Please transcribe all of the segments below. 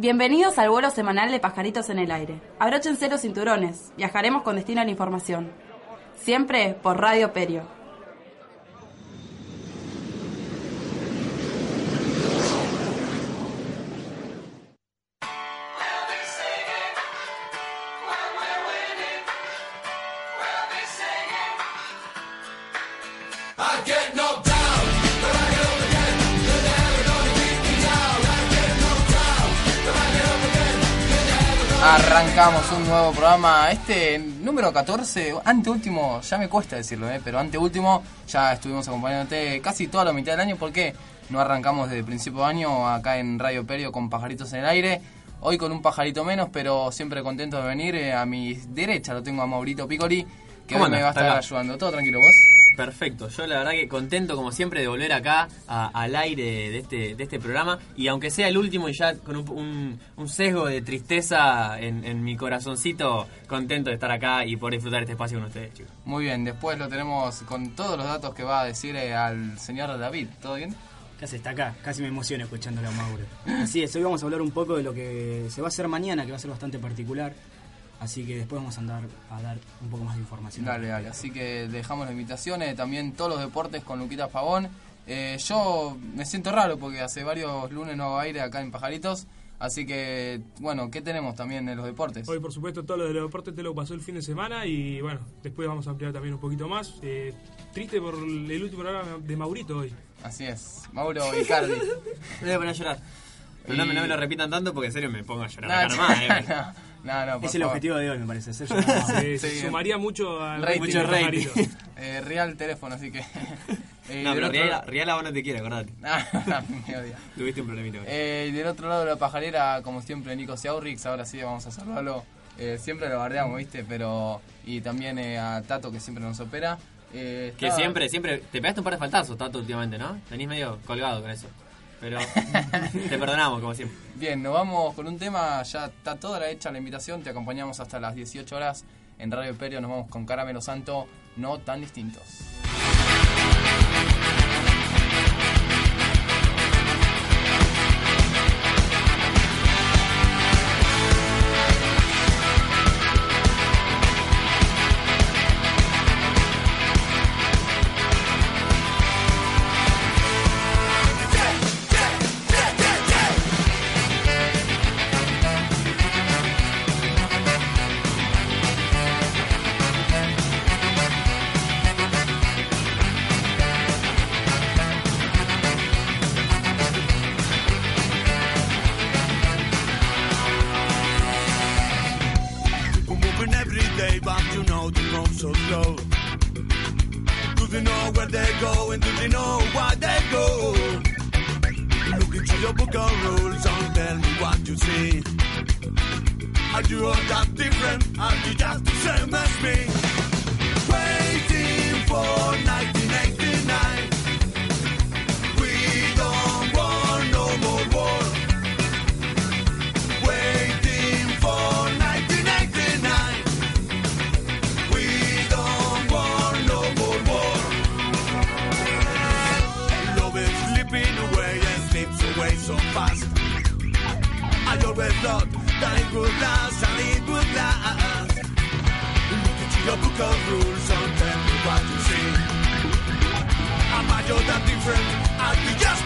Bienvenidos al vuelo semanal de Pajaritos en el Aire. Abróchense los cinturones. Viajaremos con destino a la información. Siempre por Radio Perio. Nuevo programa, este número 14, anteúltimo, ya me cuesta decirlo, ¿eh? pero anteúltimo, ya estuvimos acompañándote casi toda la mitad del año porque no arrancamos desde el principio de año acá en Radio Perio con pajaritos en el aire. Hoy con un pajarito menos, pero siempre contento de venir. Eh, a mi derecha lo tengo a Maurito Piccoli, que ¿Cómo hoy me va a estar acá. ayudando. ¿Todo tranquilo vos? Perfecto, yo la verdad que contento como siempre de volver acá a- al aire de este, de este programa y aunque sea el último y ya con un, un- un sesgo de tristeza en, en mi corazoncito, contento de estar acá y poder disfrutar este espacio con ustedes chicos. Muy bien, después lo tenemos con todos los datos que va a decir eh, al señor David. ¿Todo bien? ¿Qué hace? Está acá. Casi me emociono escuchándolo a Mauro. Así es, hoy vamos a hablar un poco de lo que se va a hacer mañana, que va a ser bastante particular. Así que después vamos a andar a dar un poco más de información. Dale, dale. Así que dejamos las invitaciones, también todos los deportes con Luquita Pavón. Eh, yo me siento raro porque hace varios lunes no hago aire acá en Pajaritos. Así que, bueno, ¿qué tenemos también en los deportes? Hoy, por supuesto, todo lo de los deportes te lo pasó el fin de semana y bueno, después vamos a ampliar también un poquito más. Eh, triste por el último programa de Maurito hoy. Así es, Mauro Icardi. Me voy a poner a llorar. Pero no, me- no me lo repitan tanto porque en serio me pongo a llorar. No, acá nomás, eh. no, no, Es el favor. objetivo de hoy, me parece. Ser Sí, sumaría mucho al Rating. Mucho de rating. Eh, real teléfono, así que... Eh, No, pero otro- Riala, Riala vos no te quiere, acordate. Ah, me odia. Tuviste un problemita. hoy. Eh, y del otro lado de la pajarera, como siempre, Nico Ciaurrix. Ahora sí vamos a saludarlo. Eh, siempre lo bardeamos, ¿viste? Pero. Y también eh, a Tato, que siempre nos opera. Eh, Que estaba- siempre, siempre. Te pegaste un par de faltazos, Tato, últimamente, ¿no? Venís medio colgado con eso. Pero te perdonamos, como siempre. Bien, nos vamos con un tema. Ya está toda la hecha la invitación. Te acompañamos hasta las 18 horas en Radio Imperio. Nos vamos con Caramelo Santo. No tan distintos. They know where they're going? Do they know why they go? Look into your book of rules and tell me what you see. Are you all that different? Are you just the same as me? Waiting for 1989. blood, nine good laws, and eight good laws. Look into your book of rules and tell me what you see. Am I your that different? I'd be just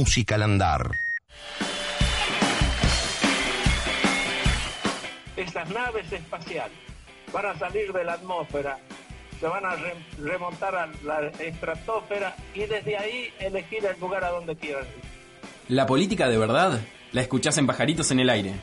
música al andar. Estas naves espaciales van a salir de la atmósfera, se van a re- remontar a la estratosfera y desde ahí elegir el lugar a donde quieran ir. La política de verdad la escuchás en Pajaritos en el Aire.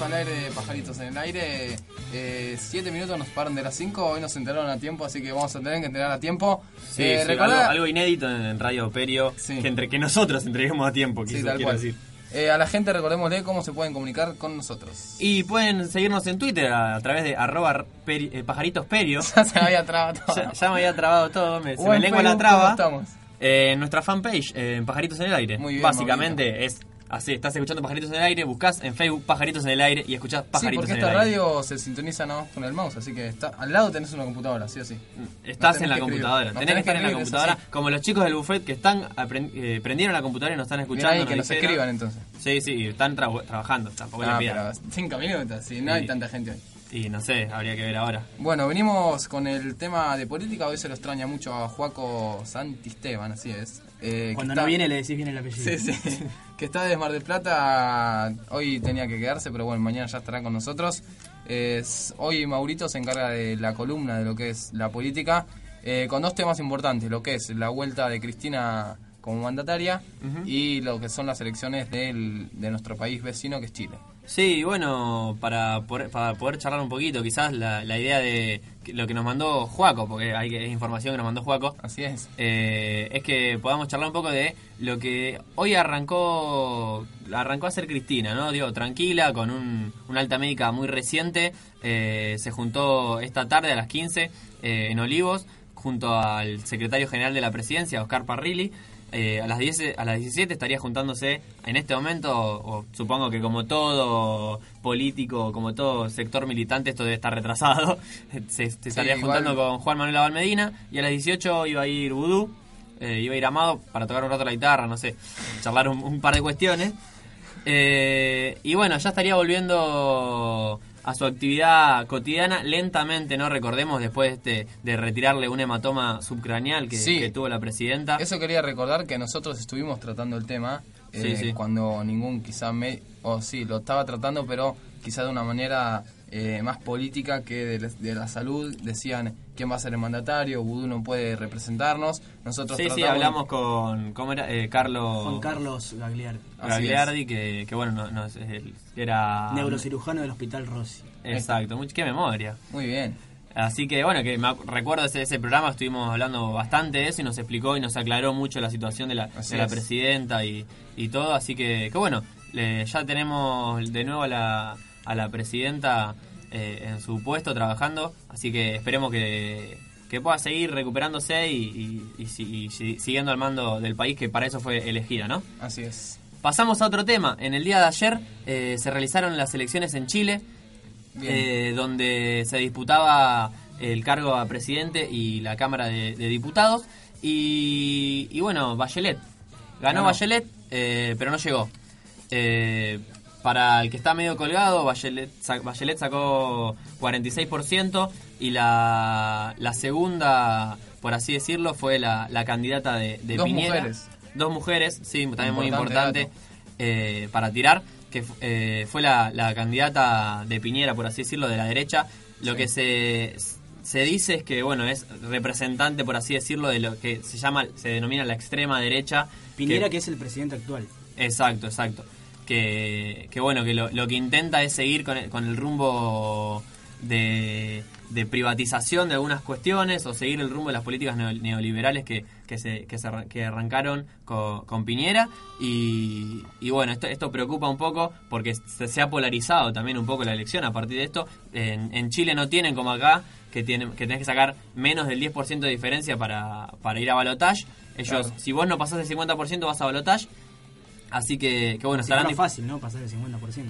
Seguimos al aire de Pajaritos en el Aire. Eh, siete minutos nos paran de las 5. Hoy nos enteraron a tiempo, así que vamos a tener que enterar a tiempo. Sí, Eh, sí, recordá- algo, algo inédito en, Radio Perio, que, entre, que nosotros entreguemos a tiempo, Sí, quiso- tal quiero cual. decir. Eh, a la gente recordémosle cómo se pueden comunicar con nosotros. Y pueden seguirnos en Twitter a, a través de arroba peri- eh, pajaritosperio. Ya se me había trabado todo. Ya, ya me había trabado todo, me, se me en lengua la traba. ¿cómo estamos? Eh, en nuestra fanpage, eh, en Pajaritos en el Aire. Muy bien, Básicamente es así, estás escuchando Pajaritos en el Aire, buscas en Facebook Pajaritos en el Aire y escuchás Sí, Pajaritos porque en el esta Aire. radio se sintoniza nada más con el mouse, así que está, al lado tenés una computadora, sí o sí. Estás Nos en la computadora, tenés que estar en la eso computadora, sí. como los chicos del buffet que están eh, prendieron la computadora y nos están escuchando. ahí, que nos dijeron. escriban entonces. Sí, sí, están tra- trabajando, tampoco les Ah, pidan. pero cinco minutos, sí, no hay Sí. tanta gente hoy. Y no sé, habría que ver ahora. Bueno, venimos con el tema de política. Hoy se lo extraña mucho a Juaco Santisteban, así es. Eh, Cuando está- no viene le decís bien el apellido. Sí, sí. Que está de Mar del Plata. Hoy tenía que quedarse, pero bueno, mañana ya estará con nosotros. Es- hoy Maurito se encarga de la columna de lo que es la política, eh, con dos temas importantes: lo que es la vuelta de Cristina como mandataria y lo que son las elecciones del- de nuestro país vecino, que es Chile. Sí, bueno, para poder, para poder charlar un poquito, quizás la, la idea de lo que nos mandó Juaco, porque hay que, es información que nos mandó Juaco. Así es. es que podamos charlar un poco de lo que hoy arrancó arrancó a ser Cristina, ¿no? Digo, tranquila, con un, una alta médica muy reciente. eh, se juntó esta tarde a las 15 eh, en Olivos, junto al secretario general de la presidencia, Oscar Parrilli. Eh, a las 10, a las 17 estaría juntándose en este momento, o, o supongo que como todo político, como todo sector militante, esto debe estar retrasado. se, se estaría igual- juntando con Juan Manuel Abal Medina y a las 18 iba a ir Vudú, eh, iba a ir Amado para tocar un rato la guitarra, no sé, charlar un, un par de cuestiones. Eh, y bueno, ya estaría volviendo a su actividad cotidiana lentamente, ¿no? Recordemos después de, este, de retirarle un hematoma subcraneal que, Sí. que tuvo la presidenta. Eso quería recordar que nosotros estuvimos tratando el tema eh, sí. cuando ningún quizá me o sí lo estaba tratando pero quizá de una manera eh, más política que de, la- de la salud decían quién va a ser el mandatario Vudú no puede representarnos nosotros Sí, sí, hablamos con, ¿cómo era? Eh, Carlos... Juan Carlos Gagliardi. Gagliardi, que, que bueno, no, no es el- era... Neurocirujano del Hospital Rossi. Exacto, qué memoria. Muy bien. Así que bueno, que me recuerdo ese, ese programa, estuvimos hablando bastante de eso y nos explicó y nos aclaró mucho la situación de la, de la es. presidenta y, y todo. Así que, que bueno, le- ya tenemos de nuevo a la, a la presidenta eh, en su puesto trabajando. Así que esperemos que, que pueda seguir recuperándose y, y- y si- y si- siguiendo al mando del país, que para eso fue elegida, ¿no? así es Pasamos a otro tema. En el día de ayer eh, se realizaron las elecciones en Chile, eh, donde se disputaba el cargo a presidente y la Cámara de, de Diputados. Y, y bueno, Bachelet. Ganó Ganó. Bachelet, eh, pero no llegó. Para el que está medio colgado, Bachelet, sa- Bachelet sacó 46% y la, la segunda, por así decirlo, fue la, la candidata de, de Dos Piñera. mujeres. Dos mujeres, sí, también muy Importante eh, para tirar, que eh, fue la, la candidata de Piñera, por así decirlo, de la derecha. Lo Sí. que se, se dice es que, bueno, es representante, por así decirlo, de lo que se llama, se denomina la extrema derecha. Piñera, que es el presidente actual. Exacto, exacto. Que, que bueno, que lo, lo que intenta es seguir con el, con el rumbo de, de privatización de algunas cuestiones o seguir el rumbo de las políticas neo- neoliberales que, que, se, que, se que arrancaron con, con Piñera. Y, y bueno, esto, esto preocupa un poco porque se, se ha polarizado también un poco la elección a partir de esto. En, en Chile no tienen como acá que, tienen, que tenés que sacar menos del 10% de diferencia para, para ir a balotage. Ellos, Claro. si vos no pasás el 50% vas a balotage. Así que, que bueno, fuera dif- fácil, ¿no? Pasar el 50%.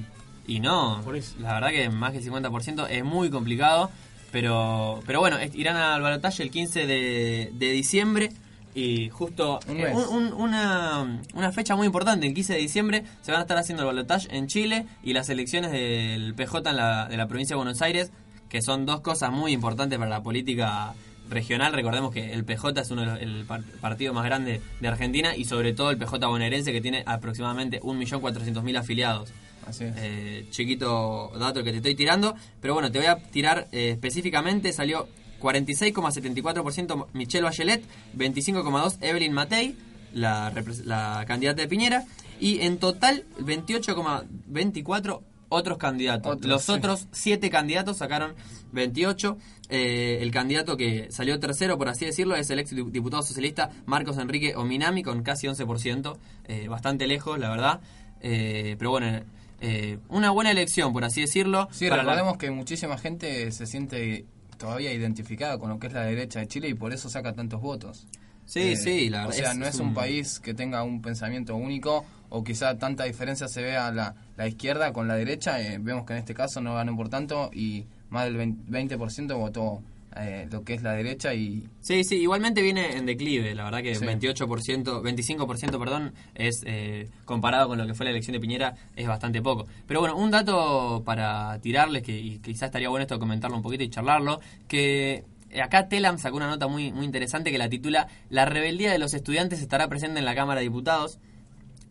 y no, la verdad que más que el 50% es muy complicado. Pero, pero bueno, irán al balotaje el 15 de, de diciembre. Y justo Un eh, un- una, una fecha muy importante, el 15 de diciembre, se van a estar haciendo el balotaje en Chile y las elecciones del PJ en la, de la provincia de Buenos Aires, que son dos cosas muy importantes para la política regional. Recordemos que el PJ es uno de los, el par- partido más grande de Argentina y sobre todo el PJ bonaerense que tiene aproximadamente 1.400.000 afiliados. Así es. Eh, chiquito dato que te estoy tirando. Pero bueno, te voy a tirar eh, específicamente. Salió 46,74% Michelle Bachelet, 25,2% Evelyn Matei, la, la candidata de Piñera. Y en total, 28,24% otros candidatos. Otros, Los sí. otros 7 candidatos sacaron 28. Eh, el candidato que salió tercero, por así decirlo, es el ex dipu- diputado socialista Marcos Enrique Ominami con casi 11%. eh, bastante lejos, la verdad. Eh, pero bueno, eh, una buena elección, por así decirlo. Sí, para la- recordemos que muchísima gente se siente todavía identificada con lo que es la derecha de Chile y por eso saca tantos votos. Sí, sí, la O verdad sea, es- no es un país que tenga un pensamiento único o quizá tanta diferencia se vea la, la izquierda con la derecha. eh, vemos que en este caso no ganó por tanto y más del 20%, 20% votó eh, lo que es la derecha y Sí, sí, igualmente viene en declive, la verdad que Sí. 28%, 25%, perdón, es eh, comparado con lo que fue la elección de Piñera es bastante poco. Pero bueno, un dato para tirarles que y quizás estaría bueno esto comentarlo un poquito y charlarlo, que acá Telam sacó una nota muy muy interesante que la titula La rebeldía de los estudiantes estará presente en la Cámara de Diputados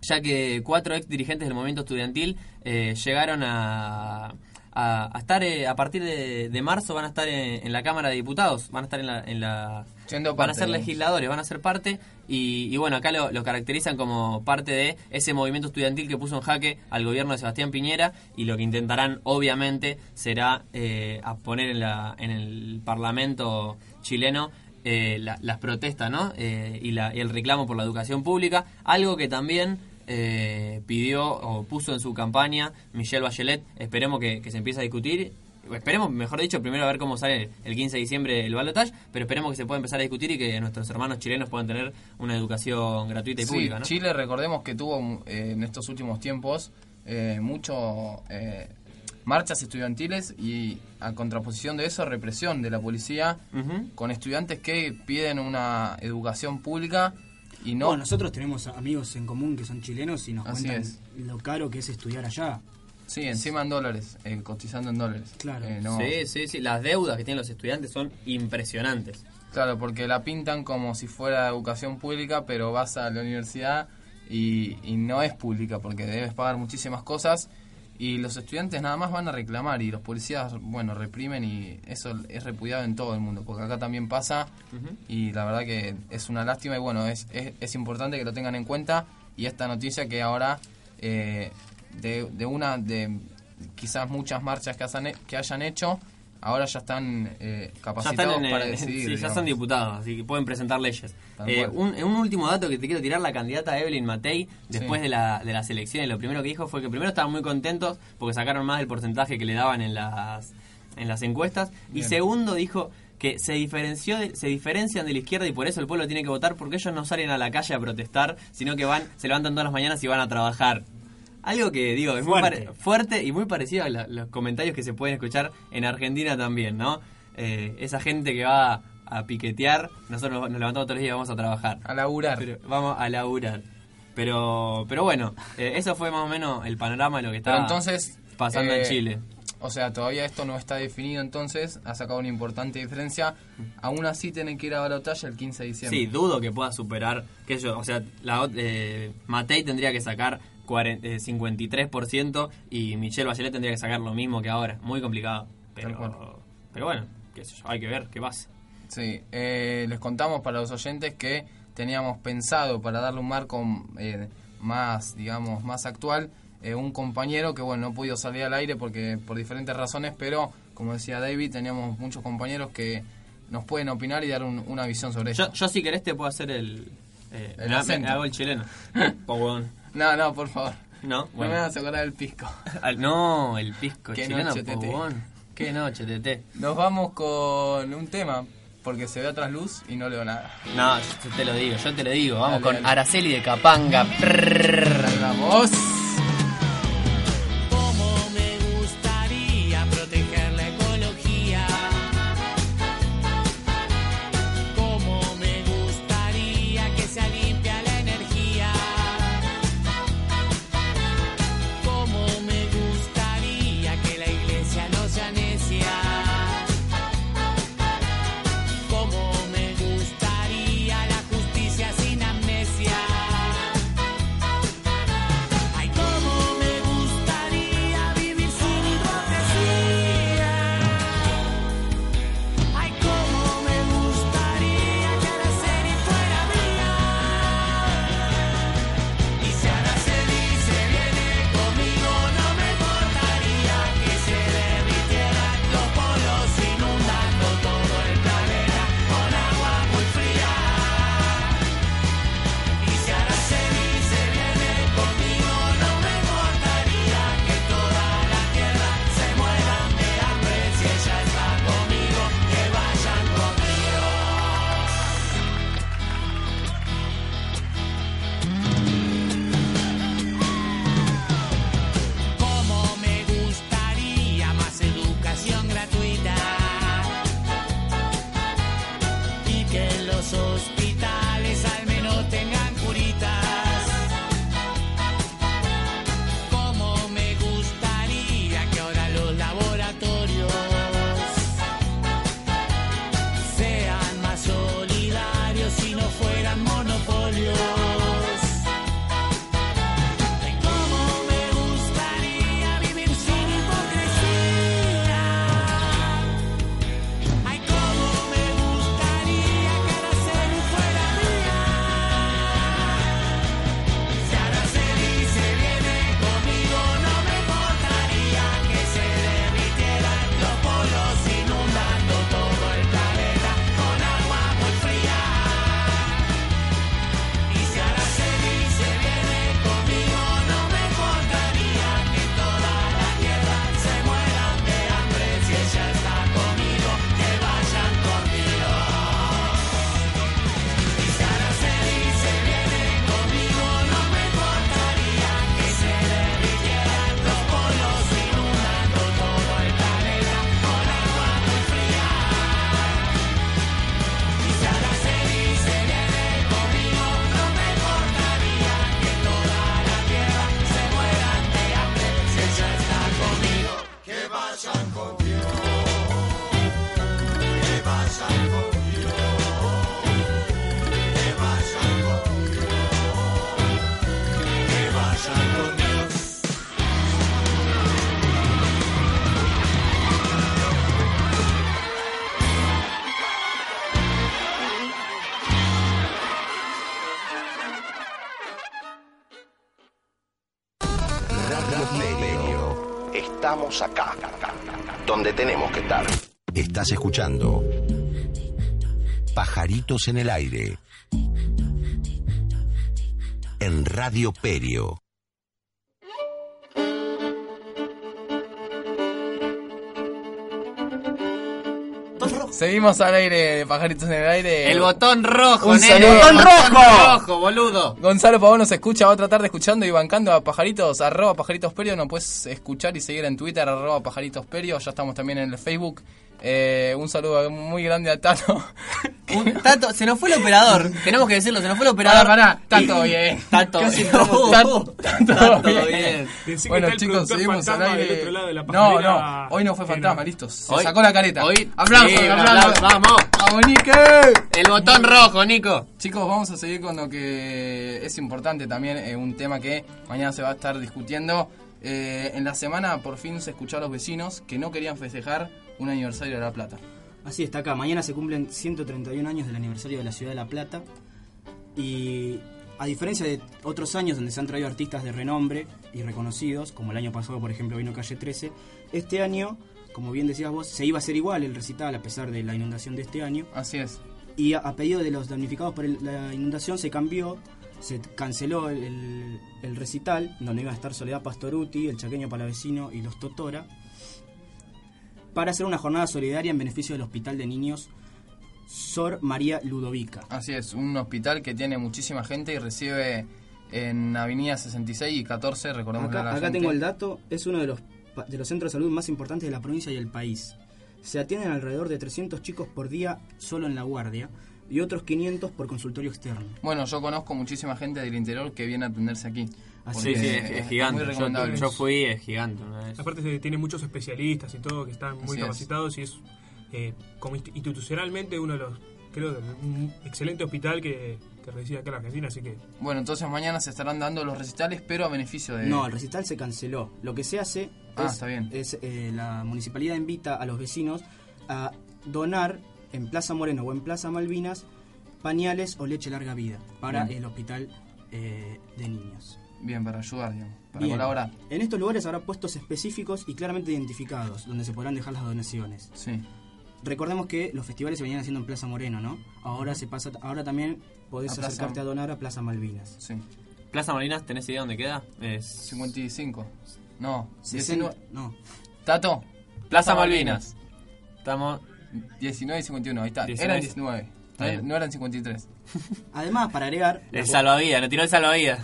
ya que cuatro ex dirigentes del movimiento estudiantil eh, llegaron a, a, a estar eh, a partir de, de marzo van a estar en, en la Cámara de Diputados, van a estar en la, en la Siendo van a ser legisladores, van a ser parte y, y bueno, acá lo, lo caracterizan como parte de ese movimiento estudiantil que puso en jaque al gobierno de Sebastián Piñera y lo que intentarán obviamente será eh, a poner en, la, en el Parlamento chileno eh, la- las protestas ¿no? Eh, y, la- y el reclamo por la educación pública, algo que también eh, pidió o puso en su campaña Michelle Bachelet. Esperemos que, que se empiece a discutir. Esperemos, mejor dicho, primero a ver cómo sale el 15 de diciembre el balotaje, pero esperemos que se pueda empezar a discutir y que nuestros hermanos chilenos puedan tener una educación gratuita y Sí, pública. ¿no? Chile, recordemos que tuvo eh, en estos últimos tiempos eh, mucho eh, marchas estudiantiles y a contraposición de eso, represión de la policía con estudiantes que piden una educación pública y no... Bueno, nosotros tenemos amigos en común que son chilenos y nos Así cuentan es. lo caro que es estudiar allá. Sí, encima en dólares, eh, cotizando en dólares. Claro. Eh, no- Sí, sí, sí. Las deudas que tienen los estudiantes son impresionantes. Claro, porque la pintan como si fuera educación pública, pero vas a la universidad y, y no es pública porque debes pagar muchísimas cosas y los estudiantes nada más van a reclamar y los policías, bueno, reprimen y eso es repudiado en todo el mundo, porque acá también pasa y la verdad que es una lástima y bueno, es, es, es importante que lo tengan en cuenta y esta noticia que ahora eh, de, de una de quizás muchas marchas que, que hayan hecho, ahora ya están eh, Ya capacitados están en, para decidir. sí, ya son diputados, así que pueden presentar leyes. Eh, un, un último dato que te quiero tirar, la candidata Evelyn Matei, después Sí. de, la, de las elecciones, lo primero que dijo fue que primero estaban muy contentos porque sacaron más del porcentaje que le daban en las, en las encuestas, y segundo dijo que se diferenció de- se diferencian de la izquierda y por eso el pueblo tiene que votar porque ellos no salen a la calle a protestar, sino que van, se levantan todas las mañanas y van a trabajar. Algo que digo, es muy Fuerte. pare- fuerte y muy parecido a la- los comentarios que se pueden escuchar en Argentina también, ¿no? Eh, esa gente que va a piquetear, nosotros nos, nos levantamos todos los días y vamos a trabajar. A laburar. Pero vamos a laburar. Pero, pero bueno, eh, eso fue más o menos el panorama de lo que está Pero entonces, pasando eh, en Chile. O sea, todavía esto no está definido entonces, ha sacado una importante diferencia. Aún así tienen que ir a balotaje el 15 de diciembre. Sí, dudo que pueda superar, que yo, o sea, la, eh, Matei tendría que sacar 40, eh, 53% y Michelle Bachelet tendría que sacar lo mismo que ahora. Muy complicado. Pero, pero bueno, qué sé yo, hay que ver qué pasa. Sí, eh, les contamos para los oyentes que teníamos pensado para darle un marco eh, más, digamos, más actual, eh, un compañero que, bueno, no pudo salir al aire porque por diferentes razones, pero como decía David, teníamos muchos compañeros que nos pueden opinar y dar un- una visión sobre Yo, esto. yo si querés te puedo hacer el... eh, El me- hago el chileno. No, no, por favor. No, No bueno. me vas a acordar del pisco. Al- no, el pisco Qué chileno, noche, tete. Qué noche, tete. Nos vamos con un tema, porque se ve atrás luz y no leo nada. No, yo te lo digo, yo te lo digo. Vamos Dale, con dale. Araceli de Capanga. ¡Vamos! Cómo tenemos que estar. Estás escuchando Pajaritos en el aire. En Radio Perio. Seguimos al aire de Pajaritos en el aire. El botón rojo, Un nene. saludo. ¡Botón ¡Botón rojo! rojo, boludo! Gonzalo Pavón nos escucha, va a tratar de escuchando y bancando a Pajaritos, arroba Pajaritos Perio, nos puedes escuchar y seguir en Twitter, arroba Pajaritos Perio, ya estamos también en el Facebook. Eh, un saludo muy grande a Tato. Un- Tato, se nos fue el operador. Tenemos que decirlo, se nos fue el operador. Pará, pará, está todo bien. Está todo Casi bien. todo bien. Bueno chicos, seguimos al aire. otro lado de la No, no, hoy no fue fantasma, no. listo. Se Hoy- sacó la careta. hoy- aplausos, sí, aplausos. vamos. Vamos, Nique. El botón rojo, Nico. Chicos, vamos a seguir con lo que es importante también, eh, un tema que mañana se va a estar discutiendo. Eh, en la semana por fin se escuchó a los vecinos que no querían festejar un aniversario de La Plata. Así está acá. Mañana se cumplen 131 años del aniversario de la ciudad de La Plata. Y a diferencia de otros años donde se han traído artistas de renombre y reconocidos, como el año pasado, por ejemplo, vino Calle 13, este año, como bien decías vos, se iba a hacer igual el recital a pesar de la inundación de este año. Así es. Y a, a pedido de los damnificados por el- la inundación se cambió, se canceló el, el recital, donde iba a estar Soledad Pastoruti, el Chaqueño Palavecino y los Totora, para hacer una jornada solidaria en beneficio del Hospital de Niños Sor María Ludovica. Así es, un hospital que tiene muchísima gente y recibe en Avenida 66 y 14, recordemos Acá, la acá gente. tengo el dato, es uno de los, de los centros de salud más importantes de la provincia y el país. Se atienden alrededor de 300 chicos por día solo en la guardia y otros 500 por consultorio externo. Bueno, yo conozco muchísima gente del interior que viene a atenderse aquí. Así Sí, es, es gigante. Muy Yo- recomendable. Yo, fui, es gigante una vez. Aparte se- tiene muchos especialistas y todo que están muy Así es. capacitados y es eh, como inst- institucionalmente uno de los, creo, un excelente hospital que, que reside acá en la Argentina, así que Bueno, entonces mañana se estarán dando los recitales, pero a beneficio de... No, el recital se canceló. Lo que se hace Ah, es, está bien. es, eh, la municipalidad invita a los vecinos a donar en Plaza Moreno o en Plaza Malvinas pañales o leche larga vida para Bien. el hospital eh, de niños. Bien, para ayudar, digamos, para Bien. colaborar. En estos lugares habrá puestos específicos y claramente identificados donde se podrán dejar las donaciones. Sí. Recordemos que los festivales se venían haciendo en Plaza Moreno, ¿no? Ahora se pasa, ahora también podés A Plaza- acercarte a donar a Plaza Malvinas. Sí. Plaza Marinas, ¿tenés idea dónde queda? Es 55. No, 60 19. no. Tato. Plaza Malvinas. Estamos. 19 y 51, ahí está. 19. Eran 19. Está No, eran 53. Además, para agregar... El salvavidas, nos tiró el salvavidas.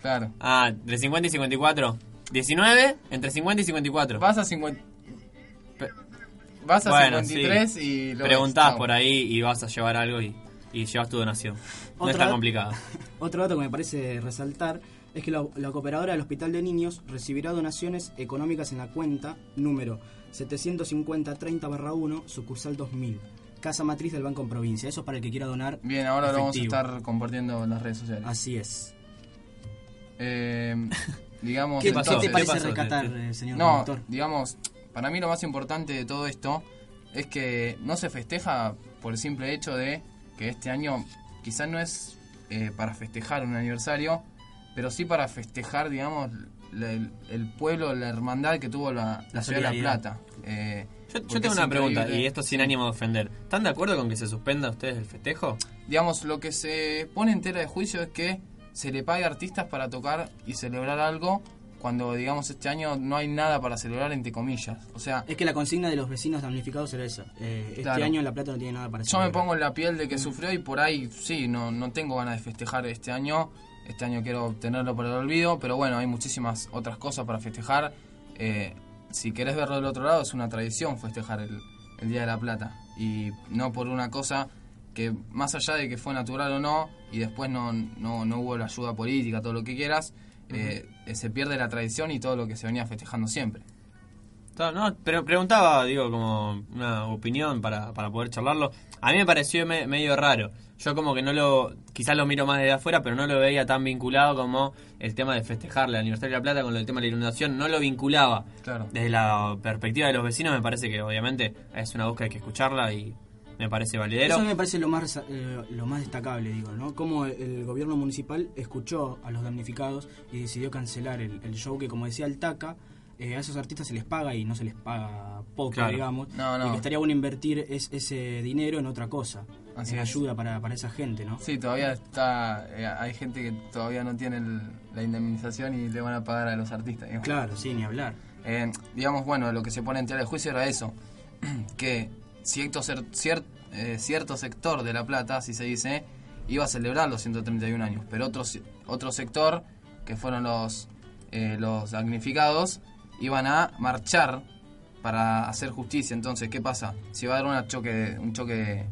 Claro. Ah, entre 50 y 54. 19, entre 50 y 54. Vas a 50. vas a Bueno, 53 sí. y lo Preguntás por ahí y vas a llevar algo y, y llevas tu donación. No Otra es tan complicado. Otro dato que me parece resaltar es que la, la cooperadora del Hospital de Niños recibirá donaciones económicas en la cuenta número 750-30-1, sucursal 2000, casa matriz del Banco en Provincia. Eso es para el que quiera donar. Bien, ahora lo vamos a estar compartiendo en las redes sociales. Así es. Eh, digamos, ¿Qué entonces- ¿Qué te parece rescatar, eh, señor No, conductor? digamos, para mí lo más importante de todo esto es que no se festeja por el simple hecho de que este año quizás no es eh, para festejar un aniversario, pero sí para festejar, digamos, la- el, el pueblo, la hermandad que tuvo la, la La ciudad de La. Plata. Eh, Yo, tengo una pregunta, increíble. y esto sin ánimo de ofender. ¿Están de acuerdo con que se suspenda ustedes el festejo? digamos, lo que se pone en tela de juicio es que se le pague a artistas para tocar y celebrar algo cuando, digamos, este año no hay nada para celebrar, entre comillas. O sea, Es que la consigna de los vecinos damnificados era esa. Eh, este año en La Plata no tiene nada para yo me celebrar. pongo en la piel de que sufrió y por ahí, sí, no, no tengo ganas de festejar este año. Este año quiero tenerlo por el olvido, pero bueno, hay muchísimas otras cosas para festejar. Eh, si querés verlo del otro lado, es una tradición festejar el, el Día de la Plata. Y no por una cosa que, más allá de que fue natural o no, y después no, no, no hubo la ayuda política, todo lo que quieras, eh, eh, se pierde la tradición y todo lo que se venía festejando siempre. No, pero preguntaba, digo, como una opinión para, para poder charlarlo. A mí me pareció me- medio raro. Yo como que no lo, quizás lo miro más desde afuera, pero no lo veía tan vinculado como el tema de festejar el aniversario de la plata con el tema de la inundación. No lo vinculaba. Claro. Desde la perspectiva de los vecinos me parece que obviamente es una que hay que escucharla y me parece validero. Eso me parece lo más eh, lo más destacable, digo, ¿no? Cómo el, el gobierno municipal escuchó a los damnificados y decidió cancelar el, el show que, como decía el TACA, eh, a esos artistas se les paga y no se les paga poco, Claro. digamos. No, no. Y que estaría bueno invertir es- ese dinero en otra cosa. Así en es. ayuda para, para esa gente, ¿no? Sí, todavía está. eh, hay gente que todavía no tiene el- la indemnización y le van a pagar a los artistas. digamos. Claro, sí, ni hablar. Eh, digamos, bueno, lo que se pone en tela de juicio era eso: que cierto, cier- eh, cierto sector de La Plata, así se dice, iba a celebrar los 131 años, pero otro, otro sector, que fueron los, eh, los damnificados, iban a marchar para hacer justicia. Entonces, ¿qué pasa? Si va a dar una choque, un choque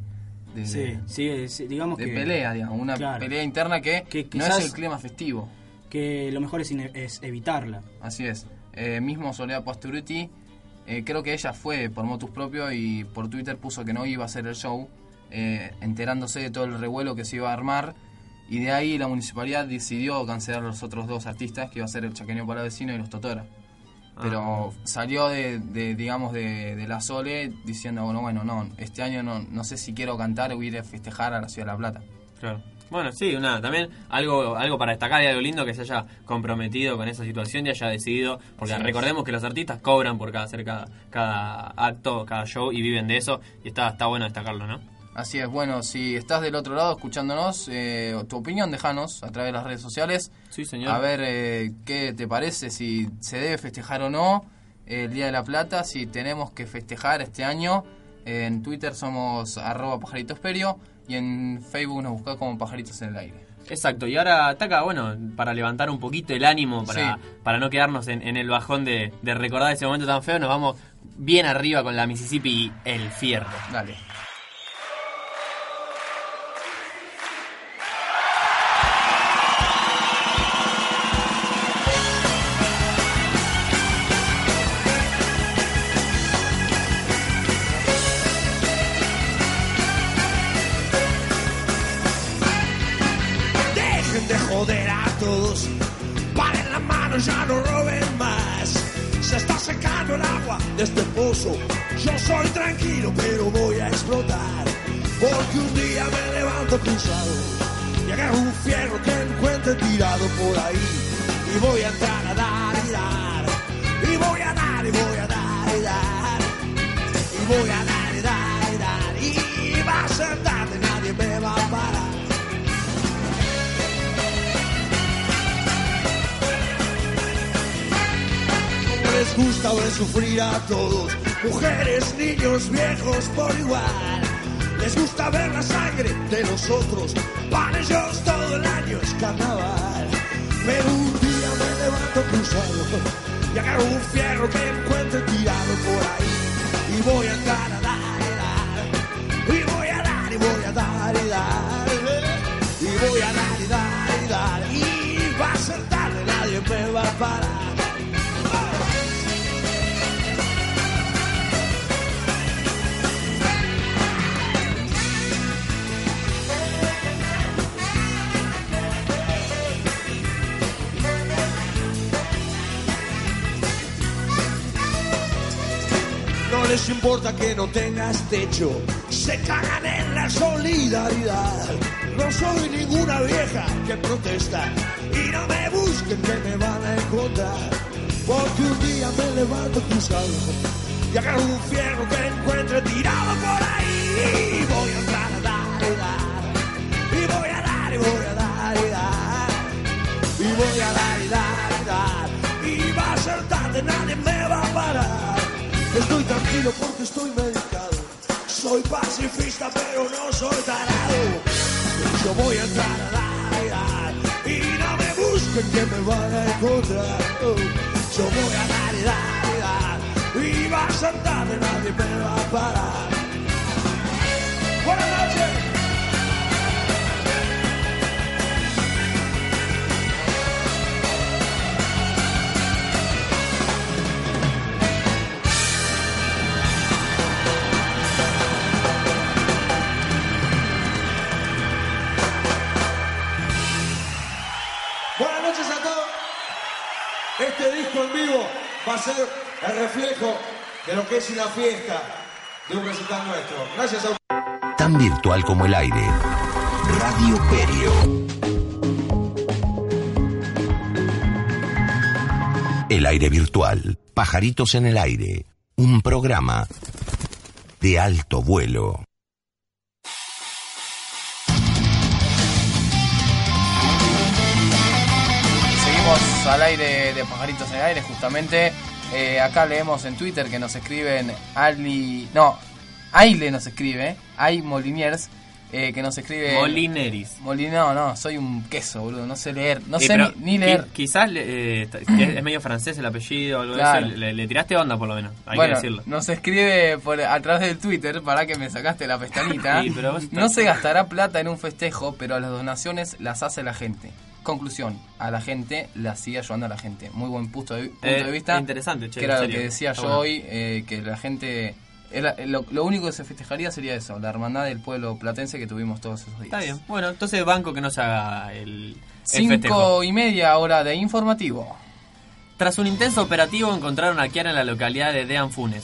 de, Sí, sí, sí, digamos de que... pelea, digamos, una Claro. pelea interna que, Que no es el clima festivo. Que lo mejor es, es evitarla. Así es. Eh, mismo Soledad Pasturuti, eh, creo que ella fue por motus propio y por Twitter puso que no iba a hacer el show, eh, enterándose de todo el revuelo que se iba a armar. Y de ahí la municipalidad decidió cancelar a los otros dos artistas, que iba a ser el Chaqueño Palavecino y los Totora. Pero salió de, de, digamos, de, de la Sole diciendo, bueno, bueno, no, este año no, no sé si quiero cantar o ir a festejar a la Ciudad de La Plata. Claro. Bueno, sí, una, también algo algo para destacar y algo lindo que se haya comprometido con esa situación y haya decidido, porque Sí. recordemos que los artistas cobran por cada hacer cada, cada acto, cada show y viven de eso y está está bueno destacarlo, ¿no? Así es, bueno, si estás del otro lado escuchándonos, eh, tu opinión déjanos a través de las redes sociales. Sí, señor. A ver eh, qué te parece, si se debe festejar o no el Día de la Plata, si tenemos que festejar este año. En Twitter somos arroba pajaritosperio y en Facebook nos buscás como pajaritos en el aire. Exacto, y ahora ataca, bueno, para levantar un poquito el ánimo, para, Sí. para no quedarnos en, en el bajón de, de recordar ese momento tan feo, nos vamos bien arriba con la Mississippi y el fierro. Dale. Yo soy tranquilo, pero voy a explotar. Porque un día me levanto cruzado y agarro un fierro que encuentre tirado por ahí. Y voy a entrar a dar y dar. Y voy a dar y voy a dar y dar. Y voy a dar y dar y dar. Y va a ser nadie me va a parar. Les gusta ver sufrir a todos, Mujeres, niños, viejos por igual. Les gusta ver la sangre de nosotros. Para ellos todo el año es carnaval. Pero un día me levanto cruzado y agarro un fierro que encuentro tirado por ahí. Y voy a andar a dar y dar. Y voy a dar y voy a dar y dar. Y voy a dar. Les importa que no tengas techo, se cagan en la solidaridad. No soy ninguna vieja que protesta y no me busquen que me van a encontrar. Porque un día me levanto cruzado y agarro un fierro que encuentre tirado por ahí. Voy a entrar a dar y dar. Y voy a dar y voy a dar y dar. Y voy a dar y dar y dar. Y va a ser tarde, nadie porque estoy medicado. Soy pacifista, pero no soy tarado. Yo voy a entrar a dar y no me busquen que me van a encontrar. Yo voy a dar y dar y dar. Y va a ser tarde, nadie me va a parar. Buenas noches. Vivo va a ser el reflejo de lo que es una fiesta de un recital nuestro. Gracias a Tan virtual como el aire. Radio Perio. El aire virtual. Pajaritos en el aire. Un programa de alto vuelo. Al aire de Pajaritos en el Aire, justamente. Eh, acá leemos en Twitter que nos escriben Ali. No, Aile nos escribe, Ay Moliniers, eh, que nos escribe. Molineris. Molin, no, no, soy un queso, boludo, no sé leer. No Eh, sé ni, ni leer. qui- Quizás eh, es medio francés el apellido o algo Claro. de eso. Le, le tiraste onda por lo menos, hay bueno, que decirlo. nos escribe por, a través del Twitter, para que me sacaste la pestañita. Sí, pero no se gastará plata en un festejo, pero las donaciones las hace la gente. Conclusión, a la gente la sigue ayudando a la gente. Muy buen punto de, punto Eh, de vista. interesante, che, Que era lo que decía yo bueno. hoy, eh, que la gente... era- lo, lo único que se festejaría sería eso, la hermandad del pueblo platense que tuvimos todos esos días. Está bien. Bueno, entonces banco que no se haga el, el Cinco festejo. y media hora de informativo. Tras un intenso operativo encontraron a Kiara en la localidad de Dean Funes.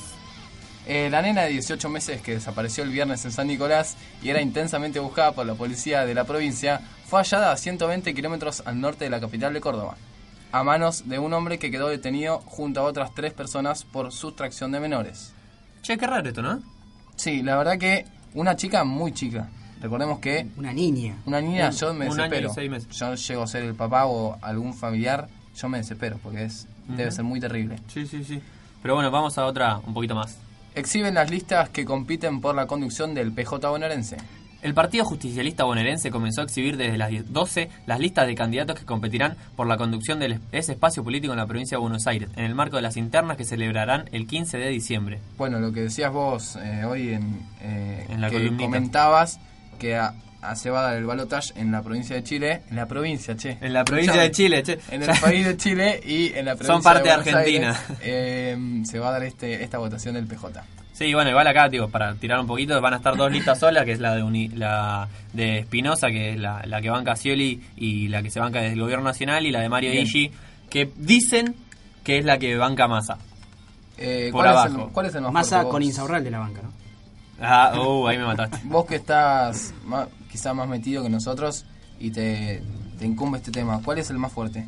Eh, la nena de 18 meses que desapareció el viernes en San Nicolás y era intensamente buscada por la policía de la provincia fue hallada a 120 kilómetros al norte de la capital de Córdoba, a manos de un hombre que quedó detenido junto a otras tres personas por sustracción de menores. Che, qué raro esto, ¿no? Sí, la verdad que una chica muy chica. Recordemos que Una niña. una niña, Un- yo me un año y desespero. seis meses. Yo llego a ser el papá o algún familiar, yo me desespero porque es debe ser muy terrible. Sí, sí, sí. Pero bueno, vamos a otra un poquito más. Exhiben las listas que compiten por la conducción del PJ bonaerense. El Partido Justicialista Bonaerense comenzó a exhibir desde las 10 12 las listas de candidatos que competirán por la conducción de ese espacio político en la provincia de Buenos Aires, en el marco de las internas que celebrarán el 15 de diciembre. Bueno, lo que decías vos eh, hoy en, eh, En la que columnita. comentabas que a- a- se va a dar el balotaje en la provincia de Chile, en la provincia, che. En la provincia de Chile, che. En el país de Chile y en la provincia Son parte de Buenos argentina. Aires, eh, se va a dar este esta votación del PJ. Sí, bueno, igual acá, digo, para tirar un poquito, van a estar dos listas solas, que es la de Uni- la de Espinosa, que es la, la que banca Scioli y la que se banca desde el gobierno nacional, y la de Mario. Iggi, que dicen que es la que banca Massa. Eh, Por ¿cuál, Es el, ¿Cuál es el más vos? con Insaurral de la banca, ¿no? Ah, uh, ahí me mataste. Vos que estás ma- quizá más metido que nosotros y te, te incumbe este tema, ¿cuál es el más fuerte?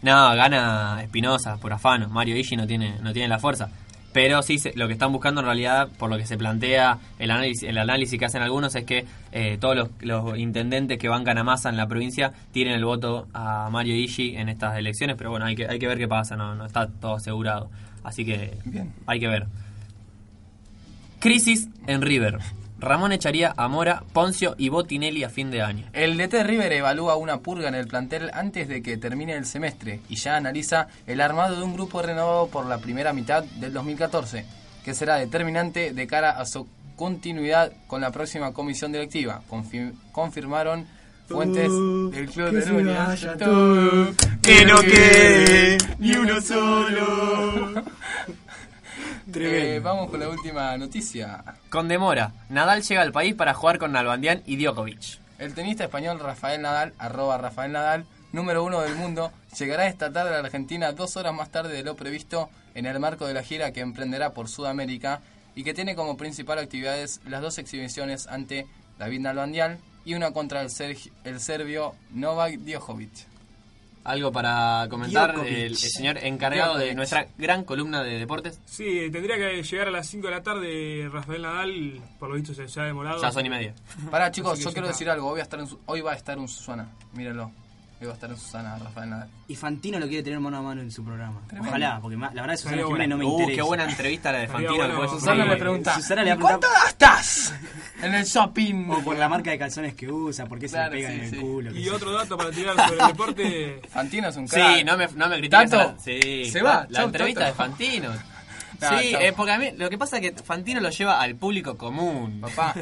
No, gana Espinosa por afano. Mario Iggi no tiene, no tiene la fuerza. Pero sí, lo que están buscando en realidad, por lo que se plantea, el análisis, el análisis que hacen algunos es que eh, todos los, los intendentes que bancan a Massa en la provincia tienen el voto a Mario Iggi en estas elecciones, pero bueno, hay que, hay que ver qué pasa, no, no está todo asegurado. Así que Bien. hay que ver. Crisis en River. Ramón echaría a Mora, Poncio y Botinelli a fin de año. El DT River evalúa una purga en el plantel antes de que termine el semestre y ya analiza el armado de un grupo renovado por la primera mitad del 2014, que será determinante de cara a su continuidad con la próxima comisión directiva, Confi- confirmaron fuentes del Club de Núñez. que no quede ni uno solo. Eh, vamos con la última noticia. Con demora, Nadal llega al país para jugar con Nalbandian y Djokovic. El tenista español Rafael Nadal, arroba Rafael Nadal, número uno del mundo, llegará esta tarde a la Argentina dos horas más tarde de lo previsto en el marco de la gira que emprenderá por Sudamérica y que tiene como principal actividades las dos exhibiciones ante David Nalbandian y una contra el, sergi- el serbio Novak Djokovic. Algo para comentar el, el señor encargado de Djokovic. nuestra gran columna de deportes. Sí, tendría que llegar a las 5 de la tarde Rafael Nadal, por lo visto se, se ha demorado. Ya son y media. Pará chicos, yo quiero está. decir algo, hoy, voy a estar en Su- hoy va a estar en Susana, mírenlo. Va a estar en Susana Rafael Nadal. Y Fantino lo quiere tener mano a mano en su programa. Tremendo. Ojalá, porque la verdad Susana Estaría Jiménez no me Uh, interesa. qué buena entrevista la de Fantino. bueno. Susana me pregunta, Susana le va a "¿Y ¿cuánto gastas en el shopping? O por la marca de calzones que usa, por qué se le pega sí, en el sí. culo. Y otro dato para tirar sobre el deporte. Fantino es un crack. Sí, no me, no me critiques. Sí, se va, La chau, entrevista de Fantino. Sí, eh, porque a mí lo que pasa es que Fantino lo lleva al público común. Papá.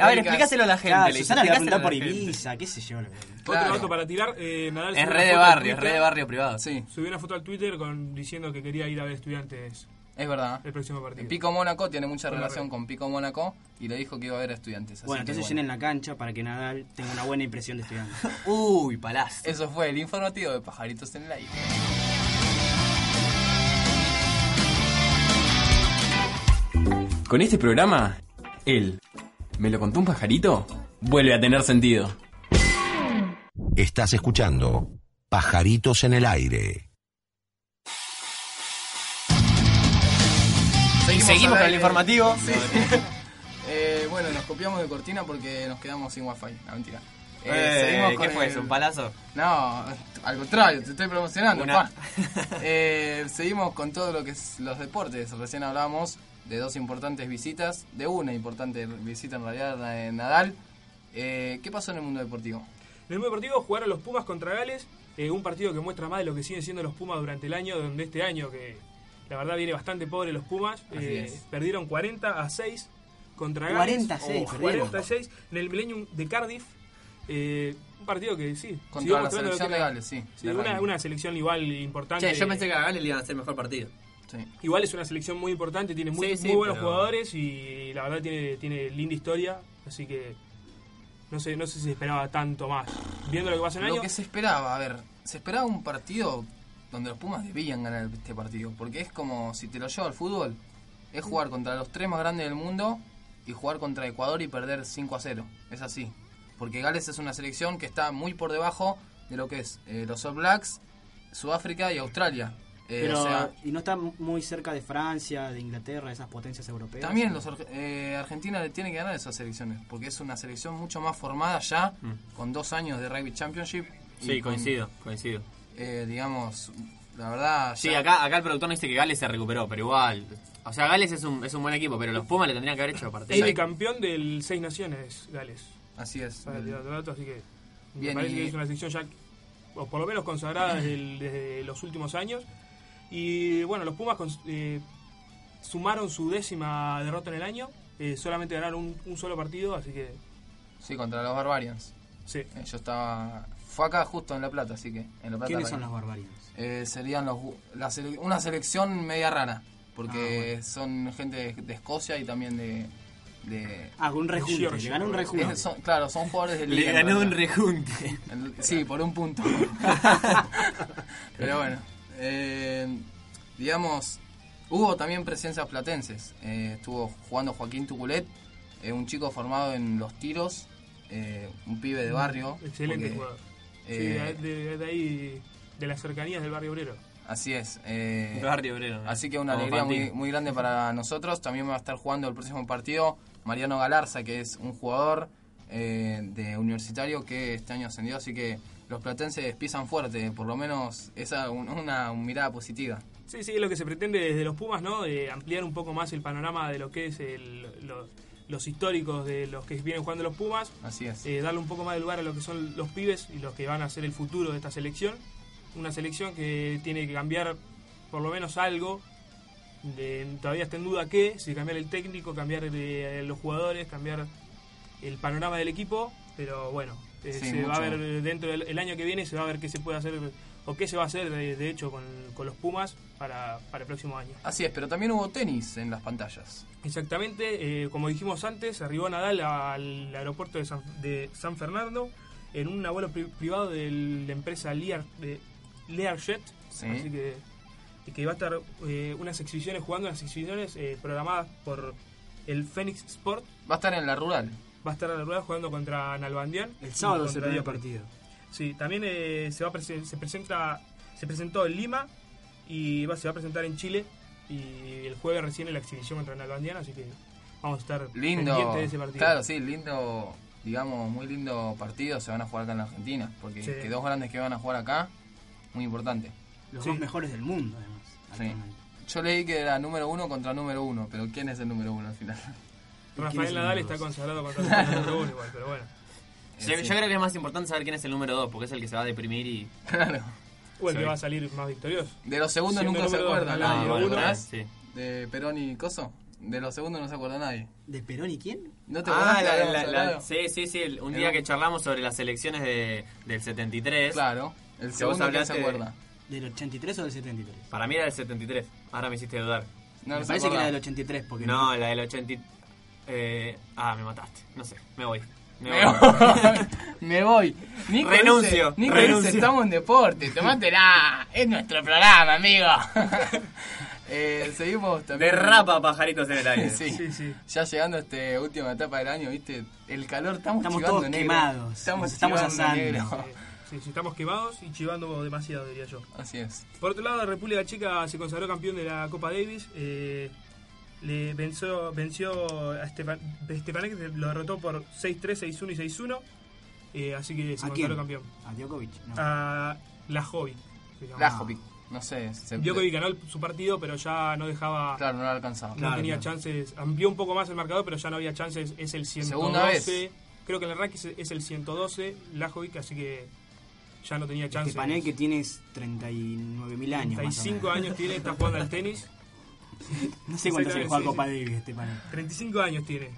A ver, explícaselo a la gente. Claro, le Susana le por. Ibiza, qué sé yo. lo- Otro dato para tirar. Eh, Nadal Es red de barrio, es red de barrio privado. Sí, Subió una foto al Twitter con, diciendo que quería ir a ver estudiantes es verdad. el próximo partido. Pico Mónaco tiene mucha la relación con Pico Mónaco y le dijo que iba a ver a estudiantes. así Bueno, entonces llenen la cancha para que Nadal tenga una buena impresión de estudiante. Uy, palazo. Eso fue el informativo de Pajaritos en el Aire. Con este programa, él, ¿me lo contó un pajarito? Vuelve a tener sentido. Estás escuchando Pajaritos en el Aire. Seguimos, con el informativo. Sí. Eh, bueno, nos copiamos de cortina porque nos quedamos sin wifi. No, mentira. Eh, Eh, seguimos ¿Qué con fue el- eso? ¿Un palazo? No, al contrario, te estoy promocionando, Una- pa. Eh, seguimos con todo lo que es los deportes. Recién hablábamos de dos importantes visitas, de una importante visita en realidad, de Nadal. Eh, ¿Qué pasó en el mundo deportivo? En el mundo deportivo jugaron los Pumas contra Gales, eh, un partido que muestra más de lo que siguen siendo los Pumas durante el año, donde este año que la verdad viene bastante pobre los Pumas, eh, perdieron 40 a 6 contra Gales. 40 a 6 Oh, perdieron. 40 a 6 en el Millennium de Cardiff. eh, un partido que sí, Contra la selección de. Gales, sí, Sí, de una, rugby. una selección igual importante. Che, yo pensé que a Gales le iban a hacer mejor partido. Sí. Igual es una selección muy importante, tiene muy, Sí, sí, muy buenos pero- jugadores y la verdad tiene, tiene linda historia, así que no sé, no sé si se esperaba tanto más. Viendo lo que pasa en el Lo año, que se esperaba, a ver, se esperaba un partido donde los Pumas debían ganar este partido, porque es como si te lo llevo al fútbol, es jugar contra los tres más grandes del mundo y jugar contra Ecuador y perder 5 a 0, es así. Porque Gales es una selección que está muy por debajo de lo que es eh, los All Blacks, Sudáfrica y Australia. Eh, Pero, o sea, y no está muy cerca de Francia, de Inglaterra, esas potencias europeas. también los Arge- eh, Argentina le tiene que ganar esas selecciones, porque es una selección mucho más formada ya, con dos años de Rugby Championship. y Sí, con, coincido, coincido. eh, digamos, la verdad... Sí, ya- acá, acá el productor nos dice que Gales se recuperó, pero igual. O sea, Gales es un, es un buen equipo, pero los Pumas le tendrían que haber hecho es partido. el campeón del Seis Naciones, Gales. Así es. Para otro dato, así que Bien, me parece y- que es una selección ya, o por lo menos consagrada desde, el- desde los últimos años. Y bueno, los Pumas cons- eh, sumaron su décima derrota en el año, eh, solamente ganaron un, un solo partido, así que Sí, contra los Barbarians. sí. Eh, yo estaba... Fue acá justo en La Plata, así que... En La Plata ¿Quiénes son los barbarios? Eh, serían los, la sele- una selección media rara, Ah, porque son gente de, de Escocia y también de... de Ah, con un rejunte, le ganó un rejunte. es- son- claro, son jugadores de Le ganó un rejunte. El- Sí, por un punto. Pero bueno, eh, digamos, hubo también presencias platenses. Eh, estuvo jugando Joaquín Tuculet, eh, un chico formado en los tiros, eh, un pibe de barrio. Excelente porque, jugador. Sí, eh, de, de- de ahí, de las cercanías del barrio obrero. Así es. eh, Barrio obrero. Así que una Como alegría muy, grande para nosotros. También va a estar jugando el próximo partido Mariano Galarza, que es un jugador eh, de universitario que este año ascendió. Así que los platenses pisan fuerte, por lo menos esa un- una, mirada positiva. Sí, sí, es lo que se pretende desde los Pumas, ¿no? De ampliar un poco más el panorama de lo que es el, los, los históricos de los que vienen jugando los Pumas. Así es. eh, darle un poco más de lugar a lo que son los pibes y los que van a ser el futuro de esta selección. Una selección que tiene que cambiar por lo menos algo de- todavía está en duda qué, si cambiar el técnico, cambiar los jugadores, cambiar el panorama del equipo, pero bueno, eh, Sí, se va a ver dentro del el año que viene, se va a ver qué se puede hacer o qué se va a hacer de, de hecho con, con los Pumas para, para el próximo año. Así es, pero también hubo tenis en las pantallas. Exactamente, eh, como dijimos antes, arribó Nadal al aeropuerto de San, de San Fernando en un vuelo pri- privado de la empresa Lear, de Learjet, Sí. así que, que va a estar eh, unas exhibiciones, jugando unas exhibiciones eh, programadas por el Phoenix Sport. Va a estar en la rural. Va a estar en la rueda jugando contra Nalbandián. El sábado contra se perdió Djokovic. partido. Sí, también eh, se va a presen- se presenta se presentó en Lima y va, se va a presentar en Chile y el jueves recién en la exhibición contra Nalbandián, así que vamos a estar Lindo. pendientes de ese partido. Claro, sí, lindo, digamos, muy lindo partido se van a jugar acá en la Argentina. Porque Sí. que dos grandes que van a jugar acá, muy importante. Los Sí. dos mejores del mundo, además. Sí. Yo leí que era número uno contra número uno, pero ¿quién es el número uno al final? ¿Quién es Rafael el Nadal está consagrado contra el número uno igual, pero bueno. Yo, Sí. yo creo que es más importante saber quién es el número 2, porque es el que se va a deprimir y... Claro. O el que va a salir más victorioso. De los segundos Siendo nunca se acuerda nadie. y ¿vos uno. acordás? sí. De Perón y Coso. De los segundos no se acuerda nadie. ¿De Perón y quién? ¿No te Ah, que la- la- la- sí, sí, sí. el- Un día que charlamos sobre las elecciones de, del 73. Claro. El vos segundo ¿quién se hablaste de- acuerda. ¿Del 83 o del 73? Para mí era del 73. Ahora me hiciste dudar. No, Me no parece que acuerda. era del 83 porque No, la del 80. Eh, ah, me mataste. No sé, me voy. Me Me voy. voy. Me voy. Nico Renuncio, Dice, Nico renuncio. dice, estamos en deporte. Tomátela. Es nuestro programa, amigo. eh, seguimos también. Derrapa pajaritos en el aire. Sí. Sí, sí. Ya llegando a esta última etapa del año, ¿viste? El calor, estamos, Estamos chivando todos negro. quemados, Estamos, estamos asando. negro. Sí, sí, estamos quemados y chivando demasiado, diría yo. Así es. Por otro lado, la República Checa se consagró campeón de la Copa Davis. eh, le venció, venció a Stepan, Stepanek, lo derrotó por 6-3, 6-1 y 6-1. eh, así que se ¿A quién? campeón. A Djokovic. No. A Lajovic. Lajovic. No sé. Se, Djokovic ganó su partido, pero ya no dejaba. Claro, no lo alcanzaba. no Claro, tenía claro. chances. Amplió un poco más el marcador, pero ya no había chances. Es el 112. Segunda vez. Creo que en el ranking es- el 112, Lajovic, así que ya no tenía chances. Estepanek que tienes 39.000 años. más o 35 menos. años tiene, está jugando al tenis. No sé cuánto se juega sí, Copa. Davis Estepanek. 35 años tiene.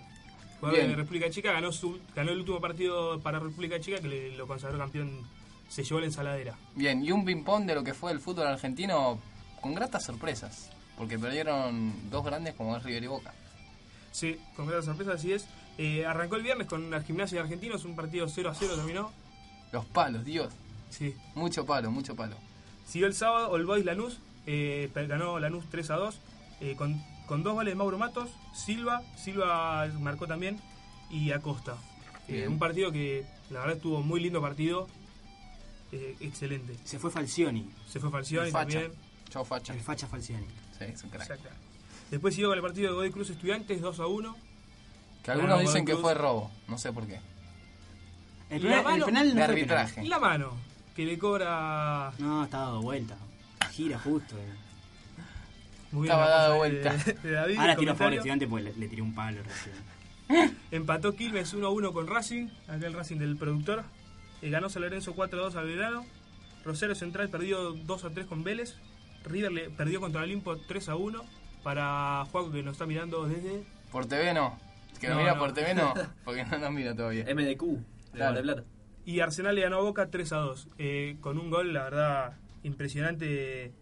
Jugador Bien. de República Checa, ganó, su, ganó el último partido para República Checa que le, lo consagró campeón. Se llevó la ensaladera. Bien, y un ping-pong de lo que fue el fútbol argentino con gratas sorpresas. Porque perdieron dos grandes como es River y Boca. Sí, con gran sorpresa, así es. Eh, arrancó el viernes con la gimnasia de argentinos, un partido 0 a 0 terminó. Los palos, Dios. Sí. Mucho palo, mucho palo. Siguió el sábado All Boys Lanús, eh, ganó Lanús 3 a 2, eh, con, con dos goles de Mauro Matos, Silva, Silva marcó también, y Acosta. Eh, un partido que la verdad estuvo muy lindo partido, eh, excelente. Se fue Falcioni. Se fue Falcioni también. Chau, facha. El facha Falcioni. Sí, es un crack. Exacto. Después siguió con el partido de Godoy Cruz Estudiantes 2 a 1. Que algunos dicen que fue robo. No sé por qué. El, La penal- el mano penal no de arbitraje. penal. Y la mano, que le cobra No, está dado vuelta. Gira justo. eh. Muy bien Estaba dado cosa de- vuelta. de David, Ahora tiro a favor de estudiante porque le, le tiré un palo recién. Empató Quilmes 1 a 1 con Racing, acá el Racing del productor. Eh, ganó San Lorenzo 4 a 2 al Belgrano. Rosario Central perdió 2 a 3 con Vélez. River le perdió contra el Olimpo 3 a 1. Para Juan que nos está mirando desde. Por TV no. Que No, mira no. por TV no. Porque no nos mira todavía. MDQ, de Claro. Del Plata. Y Arsenal le ganó a Boca 3 a 2. eh, con un gol, la verdad, impresionante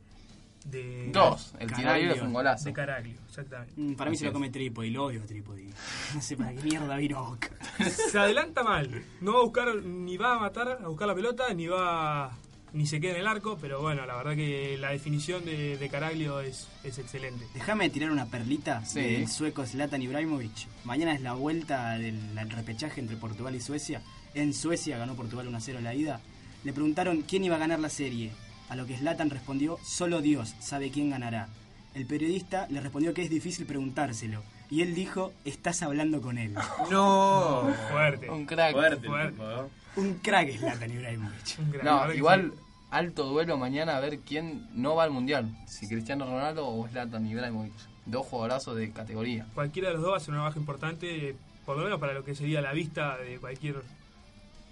de. Dos. El libre fue un golazo. De Caraglio, exactamente. Mm, Para mí se lo come Trípodi, lo odio a Trípodi. No sé para qué mierda vino. Se adelanta mal. No va a buscar, ni va a matar, a buscar la pelota, ni va. ni se queda en el arco. Pero bueno, la verdad que la definición de, de Caraglio es, es excelente. Déjame tirar una perlita Sí. del sueco Zlatan Ibrahimovic. Mañana es la vuelta del del repechaje entre Portugal y Suecia. En Suecia ganó Portugal 1-0 la ida. Le preguntaron quién iba a ganar la serie. A lo que Zlatan respondió, solo Dios sabe quién ganará. El periodista le respondió que es difícil preguntárselo. Y él dijo, estás hablando con él. No. Fuerte. Un crack. Fuerte, Fuerte. tipo, ¿no? Un crack Zlatan Ibrahimovic. Un gran- la No, igual sí. alto duelo mañana a ver quién no va al mundial. Si Cristiano Ronaldo o Zlatan Ibrahimovic. Dos jugadorazos de categoría. Cualquiera de los dos va a ser una baja importante, por lo menos para lo que sería la vista de cualquier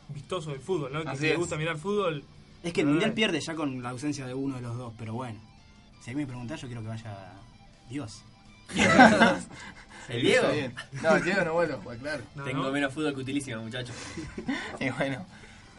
vistoso del fútbol, ¿no? Que Así si le es. gusta mirar fútbol. Es que el Mundial pierde ya con la ausencia de uno de los dos, pero bueno. Si a mí me preguntás, yo quiero que vaya Dios. ¿El Diego? No, el Diego no vuelve a jugar, claro. Tengo menos fútbol que utilísima, muchachos. Y bueno,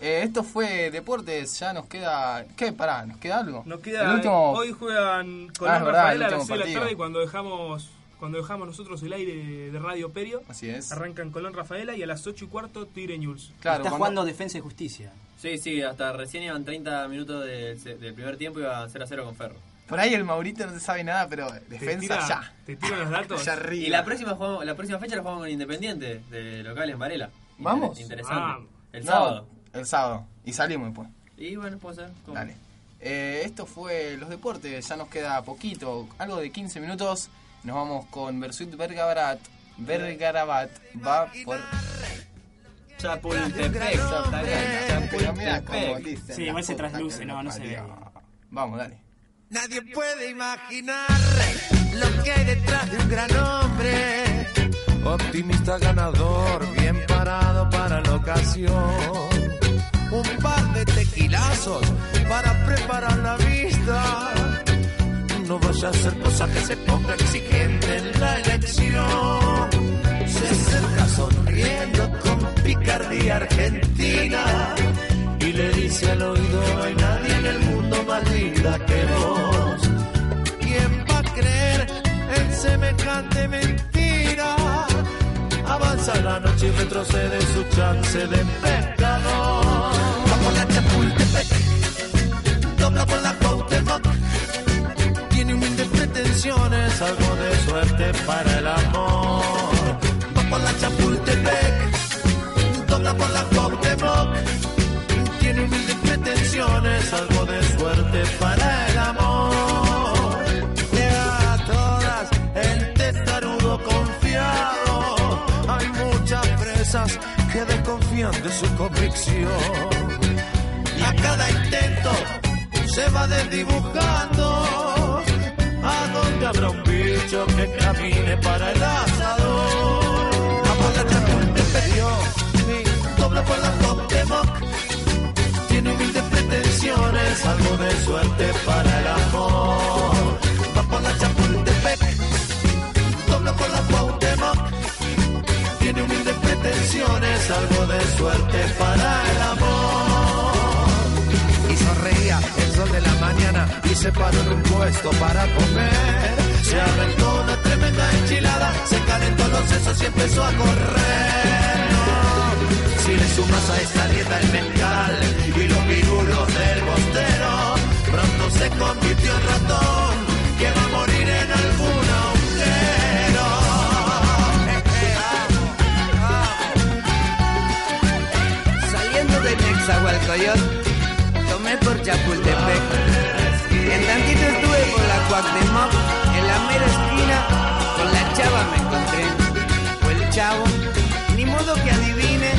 eh, esto fue deportes, ya nos queda... ¿Qué? Pará, ¿nos queda algo? Nos queda, El último... Hoy juegan con Ah, la Rafaela a el las último 6 de la tarde y cuando dejamos, cuando dejamos nosotros el aire de Radio Perio, Así es. arrancan Colón Rafaela y a las 8 y cuarto Tigre News. Claro, Está cuando- jugando Defensa y Justicia. Sí, sí, hasta recién iban 30 minutos de- del primer tiempo y iba 0 a 0 con Ferro. Por ahí el Maurito no se sabe nada, pero defensa tira- ya. te tira los datos. Arriba. Y la próxima, jugamos- la próxima fecha la jugamos con Independiente, de local en Varela. Inter- ¿Vamos? Interesante. Ah. el No, sábado. El sábado. Y salimos después. Y bueno, puede ser. ¿cómo? Dale. Eh, esto fue los deportes, ya nos queda poquito, algo de 15 minutos. Nos vamos con Versuit Vergarabat. Vergarabat va por. Chapultepec, Chapultepec. Sí, igual se trasluce, no, no se ve. Vamos, dale. Nadie puede imaginar lo que hay detrás de un gran hombre. Optimista ganador, bien parado para la ocasión. Un par de tequilazos para preparar la vista. No vaya a ser cosa que se ponga exigente en la elección. Se acerca sonriendo con picardía argentina y le dice al oído: No hay nadie en el mundo más linda que vos. ¿Quién va a creer en semejante mentira? Avanza la noche y retrocede su chance de pecador. Va por la Chapultepec, dobla por la. Tiene humildes pretensiones, algo de suerte para el amor. Va por la Chapultepec, dobla por la Cuauhtémoc. Tiene humildes pretensiones, algo de suerte para el amor. Llega a todas el testarudo confiado. Hay muchas presas que desconfían de su convicción. Y a cada intento se va desdibujando. ¿A dónde habrá un bicho que camine para el asador? La Chapultepec, dobla por la Cuauhtémoc. Tiene humildes pretensiones, algo de suerte para el amor. Va por la Chapultepec, dobla por la Cuauhtémoc. Tiene humildes pretensiones, algo de suerte para el amor. De la mañana y se paró en un puesto para comer. Se aventó una tremenda enchilada, se calentó los sesos y empezó a correr. Si le sumas a esta dieta el mezcal y los pirulos del bostero, pronto se convirtió en ratón que va a morir en algún agujero. Saliendo de Nexahualcoyot, por Chapultepec. En tantito estuve por la Cuauhtémoc, en la mera esquina, con la chava me encontré. O el chavo, ni modo que adivine.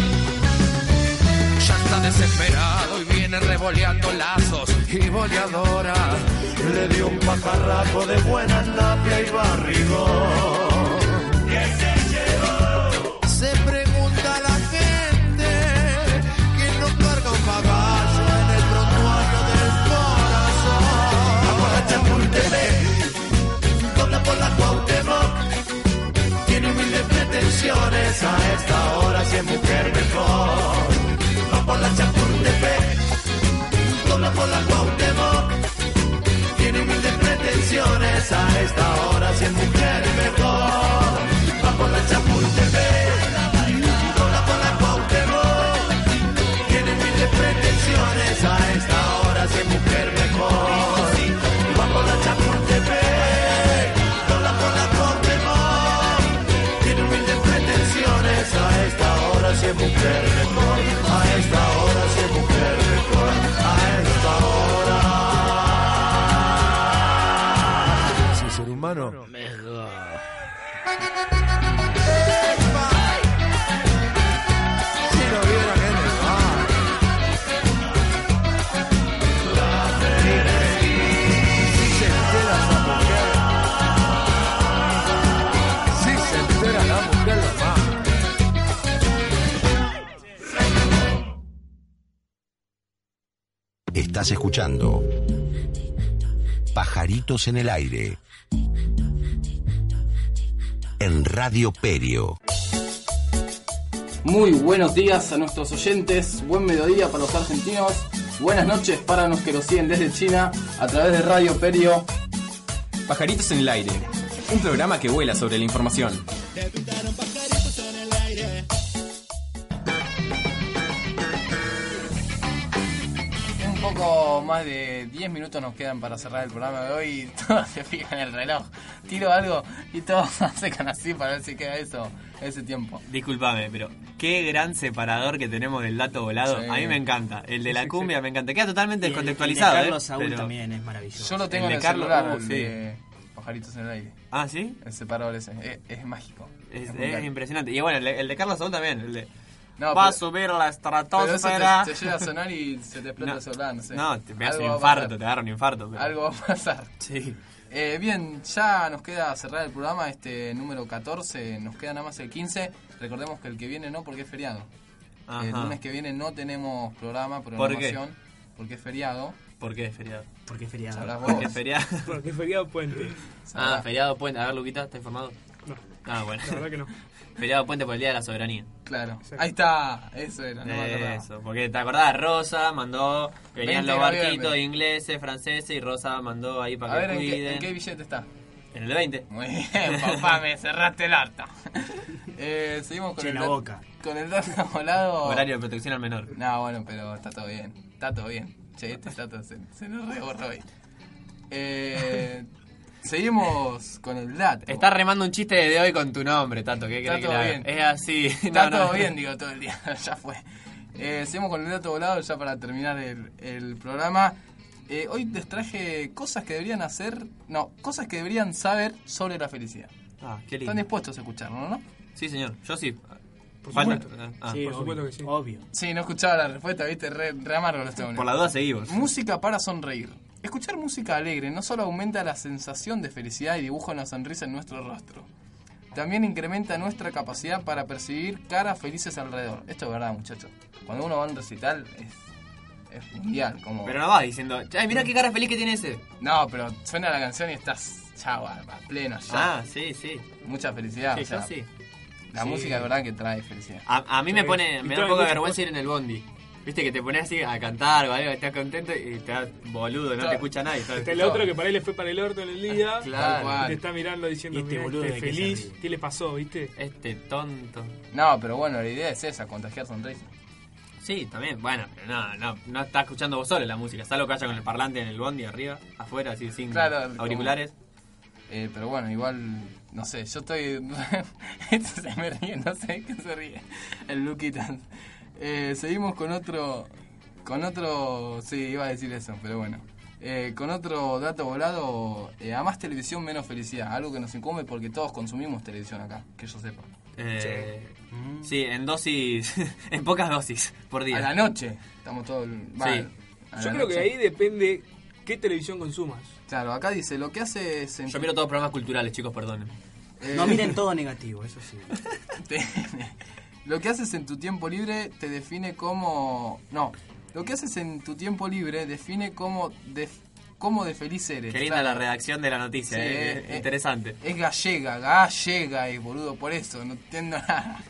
Ya está desesperado y viene revoleando lazos y boleadora. Le dio un pajarraco de buena napia y barrigón. Pretensiones a esta hora si es mujer mejor. Va por la Chapultepec, dobla por la Cuauhtémoc. Tiene humildes pretensiones a esta hora si es mujer mejor. Va por la Chapultepec, Estás escuchando Pajaritos en el aire en Radio Perio. Muy buenos días a nuestros oyentes, buen mediodía para los argentinos, buenas noches para los que nos siguen desde China a través de Radio Perio. Pajaritos en el aire, un programa que vuela sobre la información. Poco más de 10 minutos nos quedan para cerrar el programa de hoy y todos se fijan en el reloj. Tiro algo y todos se secan así para ver si queda eso, ese tiempo. Disculpame, pero qué gran separador que tenemos del dato volado. Sí. A mí me encanta. El de la Sí, cumbia sí. me encanta. Queda totalmente el- descontextualizado. el de Carlos ¿eh? Saúl Pero- también es maravilloso. Yo lo tengo El en de el Carlos, celular, uh, de Pajaritos en el aire. Ah, ¿sí? El separador ese, es, es mágico. Es, impresionante. Y bueno, el de, el de Carlos Saúl también. El de, No, va a pero- subir la Pero eso estratosfera. te, te llega a sonar y se te explota No. el celular, no sé. No, te pegas un a infarto, te agarra un infarto. pero- Algo va a pasar. Sí. Eh, bien, ya nos queda cerrar el programa, este número 14, nos queda nada más el 15. Recordemos que el que viene no, porque es feriado. Ajá. El lunes que viene no tenemos programa, ¿Por qué? programación, porque es feriado. ¿Por qué es feriado? Porque es feriado. Sabrás Porque es feriado. Porque es feriado puente. Ah, feriado puente. A ver, Luquita, ¿está informado? Ah, bueno. la verdad que no. feriado puente por el Día de la Soberanía. Claro, Exacto. ahí está, eso era, no me acordaba. Eso, porque te acordás, Rosa mandó, venían 20 los barquitos ingleses, franceses y Rosa mandó ahí A para que ver, ¿en cuiden. qué, en qué billete está? En el de 20. Muy bien, papá, me cerraste el harta. Eh, seguimos con Che, el, la boca. con el dato volado. Horario de protección al menor. No, bueno, pero está todo bien. Está todo bien. Che, este dato se, se nos reborró hoy. Eh, seguimos con el dato. Está remando un chiste de hoy con tu nombre, Tato. ¿Qué Está crees que haga? bien. Es así. Está No, no. todo bien, digo, todo el día. ya fue. Eh, seguimos con el dato volado ya para terminar el, el programa. Eh, hoy les traje cosas que deberían hacer. No, cosas que deberían saber sobre la felicidad. Ah, qué Están lindo. dispuestos a escucharlo, ¿no? Sí, señor. Yo sí. Por supuesto. ah, Sí, por obvio, supuesto que sí. Obvio. Sí, no escuchaba la respuesta, viste, re, re amargo los por la duda seguimos. Música para sonreír. Escuchar música alegre no solo aumenta la sensación de felicidad y dibuja una sonrisa en nuestro rostro, también incrementa nuestra capacidad para percibir caras felices alrededor. Esto es verdad, muchachos. Cuando uno va a un recital es, es mundial. Como... Pero no vas diciendo, ay, mira qué cara feliz que tiene ese. No, pero suena la canción y estás chau, a a pleno ya. Ah, sí, sí. Mucha felicidad. Sí, o sea, yo sí. La Sí. música es verdad que trae felicidad. A, a mí me pone, me da un poco de vergüenza ir en el bondi. Viste que te pones así a cantar o algo, estás contento y te das boludo, no Claro. te escucha nadie. Está el otro que para él le fue para el orto en el día. Cual. te está mirando diciendo, este "Mirá, boludo este feliz, ríe". ¿qué le pasó, viste? Este tonto. No, pero bueno, la idea es esa, contagiar sonrisa. Sí, también, bueno, pero no, no, no está escuchando vos solo la música, salvo que haya con el parlante en el bondi arriba, afuera, así sin Claro, como- auriculares. Eh, pero bueno, igual, no sé, yo estoy... Este se me ríe, no sé qué se ríe. El Luquitas. Eh, seguimos con otro... Con otro... Sí, iba a decir eso, pero bueno. Eh, con otro dato volado, eh, a más televisión, menos felicidad. Algo que nos incumbe porque todos consumimos televisión acá, que yo sepa. Eh, sí, en dosis, en pocas dosis por día. A la noche, estamos todos... Sí. Yo creo que ahí depende qué televisión consumas. Claro, acá dice, lo que hace es... Yo miro todos programas culturales, chicos, perdonen. eh, No miren todo negativo, eso sí. Lo que haces en tu tiempo libre te define como... No, lo que haces en tu tiempo libre define cómo de, cómo de feliz eres. Qué linda Claro. la redacción de la noticia, Sí, eh, eh, interesante. Es gallega, gallega, y boludo, por eso, no entiendo nada.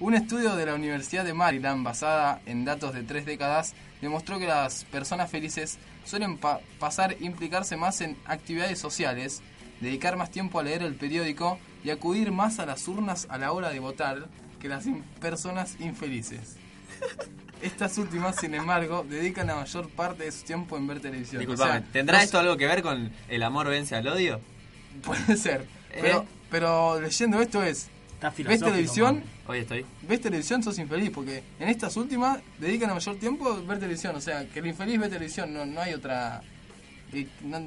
Un estudio de la Universidad de Maryland, basada en datos de tres décadas, demostró que las personas felices suelen pa- pasar implicarse más en actividades sociales, dedicar más tiempo a leer el periódico y acudir más a las urnas a la hora de votar que las in- personas infelices. Estas últimas, sin embargo, dedican la mayor parte de su tiempo en ver televisión. Disculpame, O sea, ¿tendrá no- esto algo que ver con el amor vence al odio? Puede ser. ¿Eh? Pero, pero leyendo esto es, Está ¿ves televisión? man. Hoy estoy. ¿Ves televisión? Sos infeliz, porque en estas últimas dedican el mayor tiempo a ver televisión. O sea, que el infeliz ve televisión, no, no hay otra... eh, no-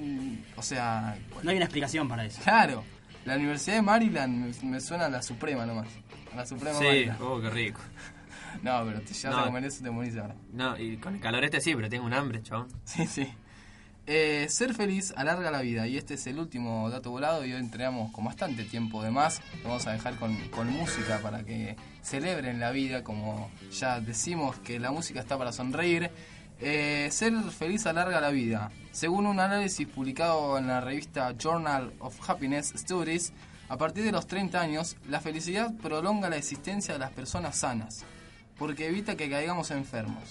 o sea, No hay una explicación para eso. claro, la Universidad de Maryland me, me suena a la Suprema nomás. La Suprema Sí, oh, qué rico. No, pero te llevas No. a comer eso te morís ahora. No, y con el calor este sí, pero tengo un hambre, chabón. Sí, sí. Eh, ser feliz alarga la vida y este es el último dato volado y hoy entregamos con bastante tiempo de más. Lo vamos a dejar con, con música para que celebren la vida, como ya decimos que la música está para sonreír. Eh, ser feliz alarga la vida. Según un análisis publicado en la revista Journal of Happiness Studies, A partir de los 30 años, la felicidad prolonga la existencia de las personas sanas, porque evita que caigamos enfermos.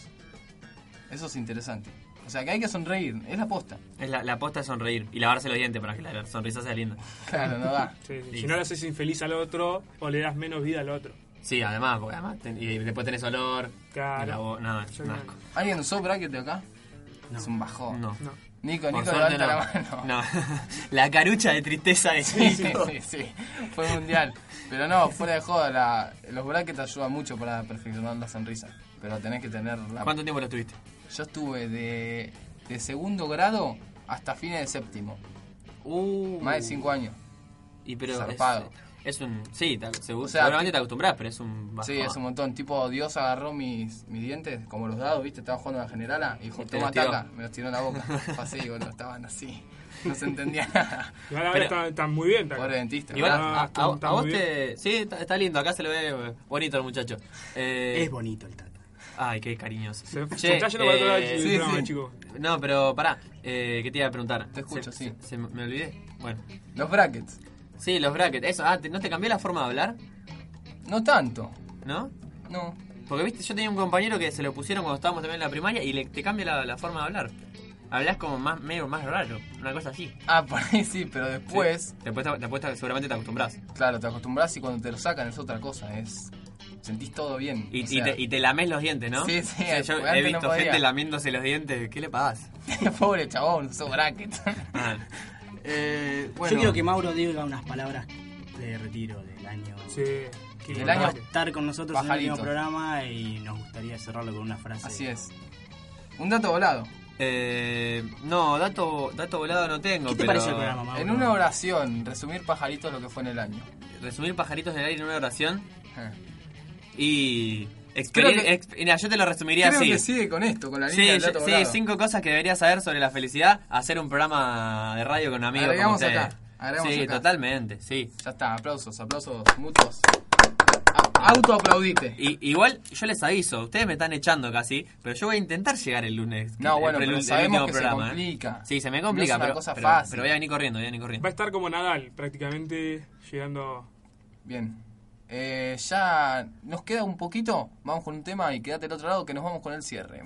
Eso es interesante. O sea, que hay que sonreír, es la posta. Es la, la aposta es sonreír y lavarse los dientes para que la sonrisa sea linda. Claro, no da. Sí, sí. Si no le haces infeliz al otro o le das menos vida al otro. Sí, además, porque además ten- y después tenés olor. Claro. y la nada, asco. ¿Alguien usó bracket de acá? No. Es un bajón. No. Nico, Nico, levanta no. la mano. No. la carucha de tristeza de Sí, sí, sí, sí. Fue mundial. Pero no, fuera de joda, la- los brackets ayudan mucho para perfeccionar la sonrisa. Pero tenés que tener la... ¿Cuánto tiempo lo estuviste? Yo estuve de, de segundo grado hasta fines de séptimo. Uh. Más de cinco años. Y pero Zarpado. es un. Sí, te- segu- O sea, seguramente te acostumbras, pero es un. Sí, bajón. es un montón. Tipo, Dios agarró mis, mis dientes, como los dados, ¿viste? Estaba jugando a la generala y dijo, toma taca. Me los tiró en la boca. Fue así, boludo. Estaban así. No se entendía nada. Igual ahora Pero- está, está muy bien. Pobre dentista. Igual, Ah, a, está- a- está a vos bien. te. Sí, está, está lindo. Acá se lo ve eh, bonito el muchacho. Eh, Es bonito el tata. Ay, qué cariñoso. Se- se está yendo para otro lado del sí, programa, sí. chico. No, pero pará. Eh, ¿Qué te iba a preguntar? Te escucho, Se- sí. se- se me me olvidé. Bueno. Los brackets. Sí, los brackets. Eso. Ah, ¿te- ¿no te cambió la forma de hablar? No tanto. ¿No? No. Porque viste, yo tenía un compañero que se lo pusieron cuando estábamos también en la primaria y le, te cambia la, la forma de hablar. Hablas como más medio más raro, una cosa así. Ah, por ahí sí, pero después, Después, te- después te- seguramente te acostumbras. claro, te acostumbras y cuando te lo sacan es otra cosa. Es. Sentís todo bien. Y, o y sea, te, y te lames los dientes, ¿no? Sí, sí, yo porque he visto no gente lamiéndose los dientes. ¿Qué le pasa? Pobre chabón, usó brackets. Eh, bueno, Yo quiero que Mauro diga unas palabras de retiro del año. Sí. Que Del va año a estar con nosotros en el último programa y nos gustaría cerrarlo con una frase. Así es. Un dato volado. eh, no, dato, dato volado no tengo. ¿Qué te pero pareció el programa, Mauro? En una oración, resumir pajaritos lo que fue en el año. Resumir pajaritos en el aire en una oración Eh. y. Creo experir- que- exp- mira, yo te lo resumiría Creo así. que sigue con esto, con la Sí, línea del yo- dato sí, volado. cinco cosas que deberías saber sobre la felicidad. Hacer un programa de radio con amigos. Agregamos como acá, agregamos sí, acá. totalmente, sí. Ya está, aplausos, aplausos mutuos. Autoaplaudite. Y, igual, yo les aviso, ustedes me están echando casi, pero yo voy a intentar llegar el lunes. No, el- bueno, el- pero el sabemos último que se programa, ¿eh? complica. Sí, se me No complica, es una pero, cosa pero- fácil. pero voy a venir corriendo, voy a venir corriendo. Va a estar como Nadal, prácticamente llegando. Bien. Eh, ya nos queda un poquito. Vamos con un tema y quédate al otro lado que nos vamos con el cierre.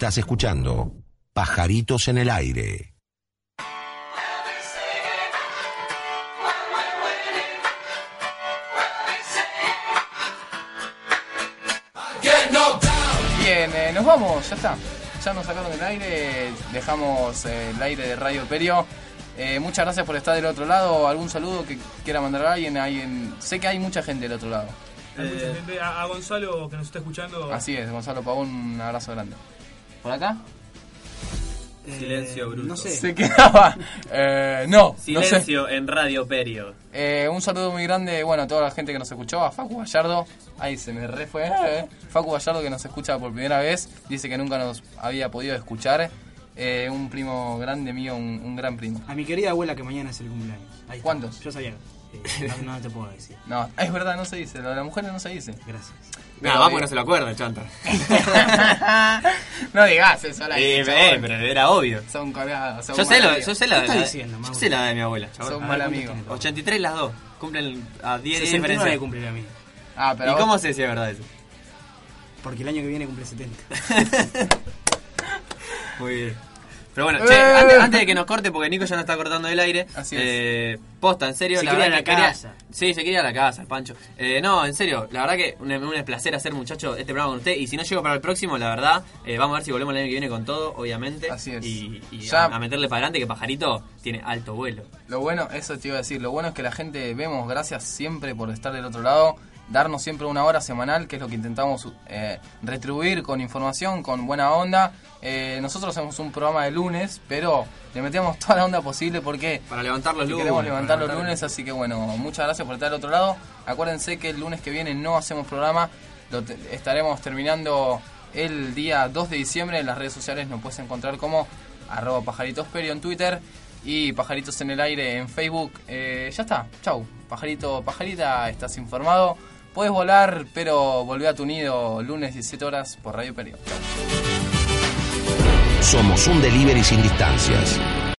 Estás escuchando Pajaritos en el Aire. Bien, eh, nos vamos, ya está. Ya nos sacaron del aire, dejamos eh, el aire de Radio Perio. Eh, muchas gracias por estar del otro lado. ¿Algún saludo que quiera mandar a alguien? alguien? Sé que hay mucha gente del otro lado. Hay mucha Eh. gente. A, a Gonzalo que nos está escuchando. Así es, Gonzalo Pavón, un abrazo grande. ¿Por acá? Silencio bruto. No sé. Se quedaba. Eh, no, no sé. Silencio en Radio Perio. Eh, un saludo muy grande, bueno, a toda la gente que nos escuchó, a Facu Gallardo, ahí se me re fue, eh, Facu Gallardo que nos escucha por primera vez, dice que nunca nos había podido escuchar, Eh, un primo grande mío, un, un gran primo. A mi querida abuela que mañana es el cumpleaños. Ahí. ¿Cuántos? Yo sabía. Eh, no, no te puedo decir. No, es verdad, no se dice, lo de las mujeres no se dice. Gracias. Nada, va porque no se lo acuerda, chanta. no digas eso aire, Eh, chabón. eh, pero era obvio. Son colgados, son Yo sé, lo, yo sé la, ¿Qué estás la- diciendo, yo sé la de mi abuela, chaval. Son mal ver, amigos. ¿cuántos 83 las dos. Cumplen a 10 de 69 diferencia. cumple a mí. Ah, pero ¿Y vos- cómo sé si es verdad eso? Porque el año que viene cumple 70. Muy bien. Pero bueno, Eh. che, antes, antes de que nos corte, porque Nico ya nos está cortando el aire. Así es. eh, posta, en serio, Se la quiere verdad ir a que la quería- casa. Sí, se quiere ir a la casa, el Pancho. Eh, no, en serio, la verdad que un, un placer hacer, muchacho, este programa con usted. Y si no llego para el próximo, la verdad, eh, vamos a ver si volvemos el año que viene con todo, obviamente. Así es. Y, y Ya- a, a meterle para adelante, que Pajarito tiene alto vuelo. Lo bueno, eso te iba a decir, lo bueno es que la gente vemos, gracias siempre por estar del otro lado, darnos siempre una hora semanal, que es lo que intentamos eh, retribuir con información, con buena onda. Eh, nosotros hacemos un programa de lunes, pero le metemos toda la onda posible porque Para levantar los lunes. queremos levantar los lunes, así que bueno, muchas gracias por estar del otro lado. Acuérdense que el lunes que viene no hacemos programa, lo te- estaremos terminando el día 2 de diciembre. En las redes sociales nos puedes encontrar como arroba pajaritosperio en Twitter y pajaritos en el aire en Facebook. Eh, ya está, chau. Pajarito, pajarita, estás informado. Puedes volar, pero volvé a tu nido lunes 17 horas por Radio Perio. Somos un delivery sin distancias.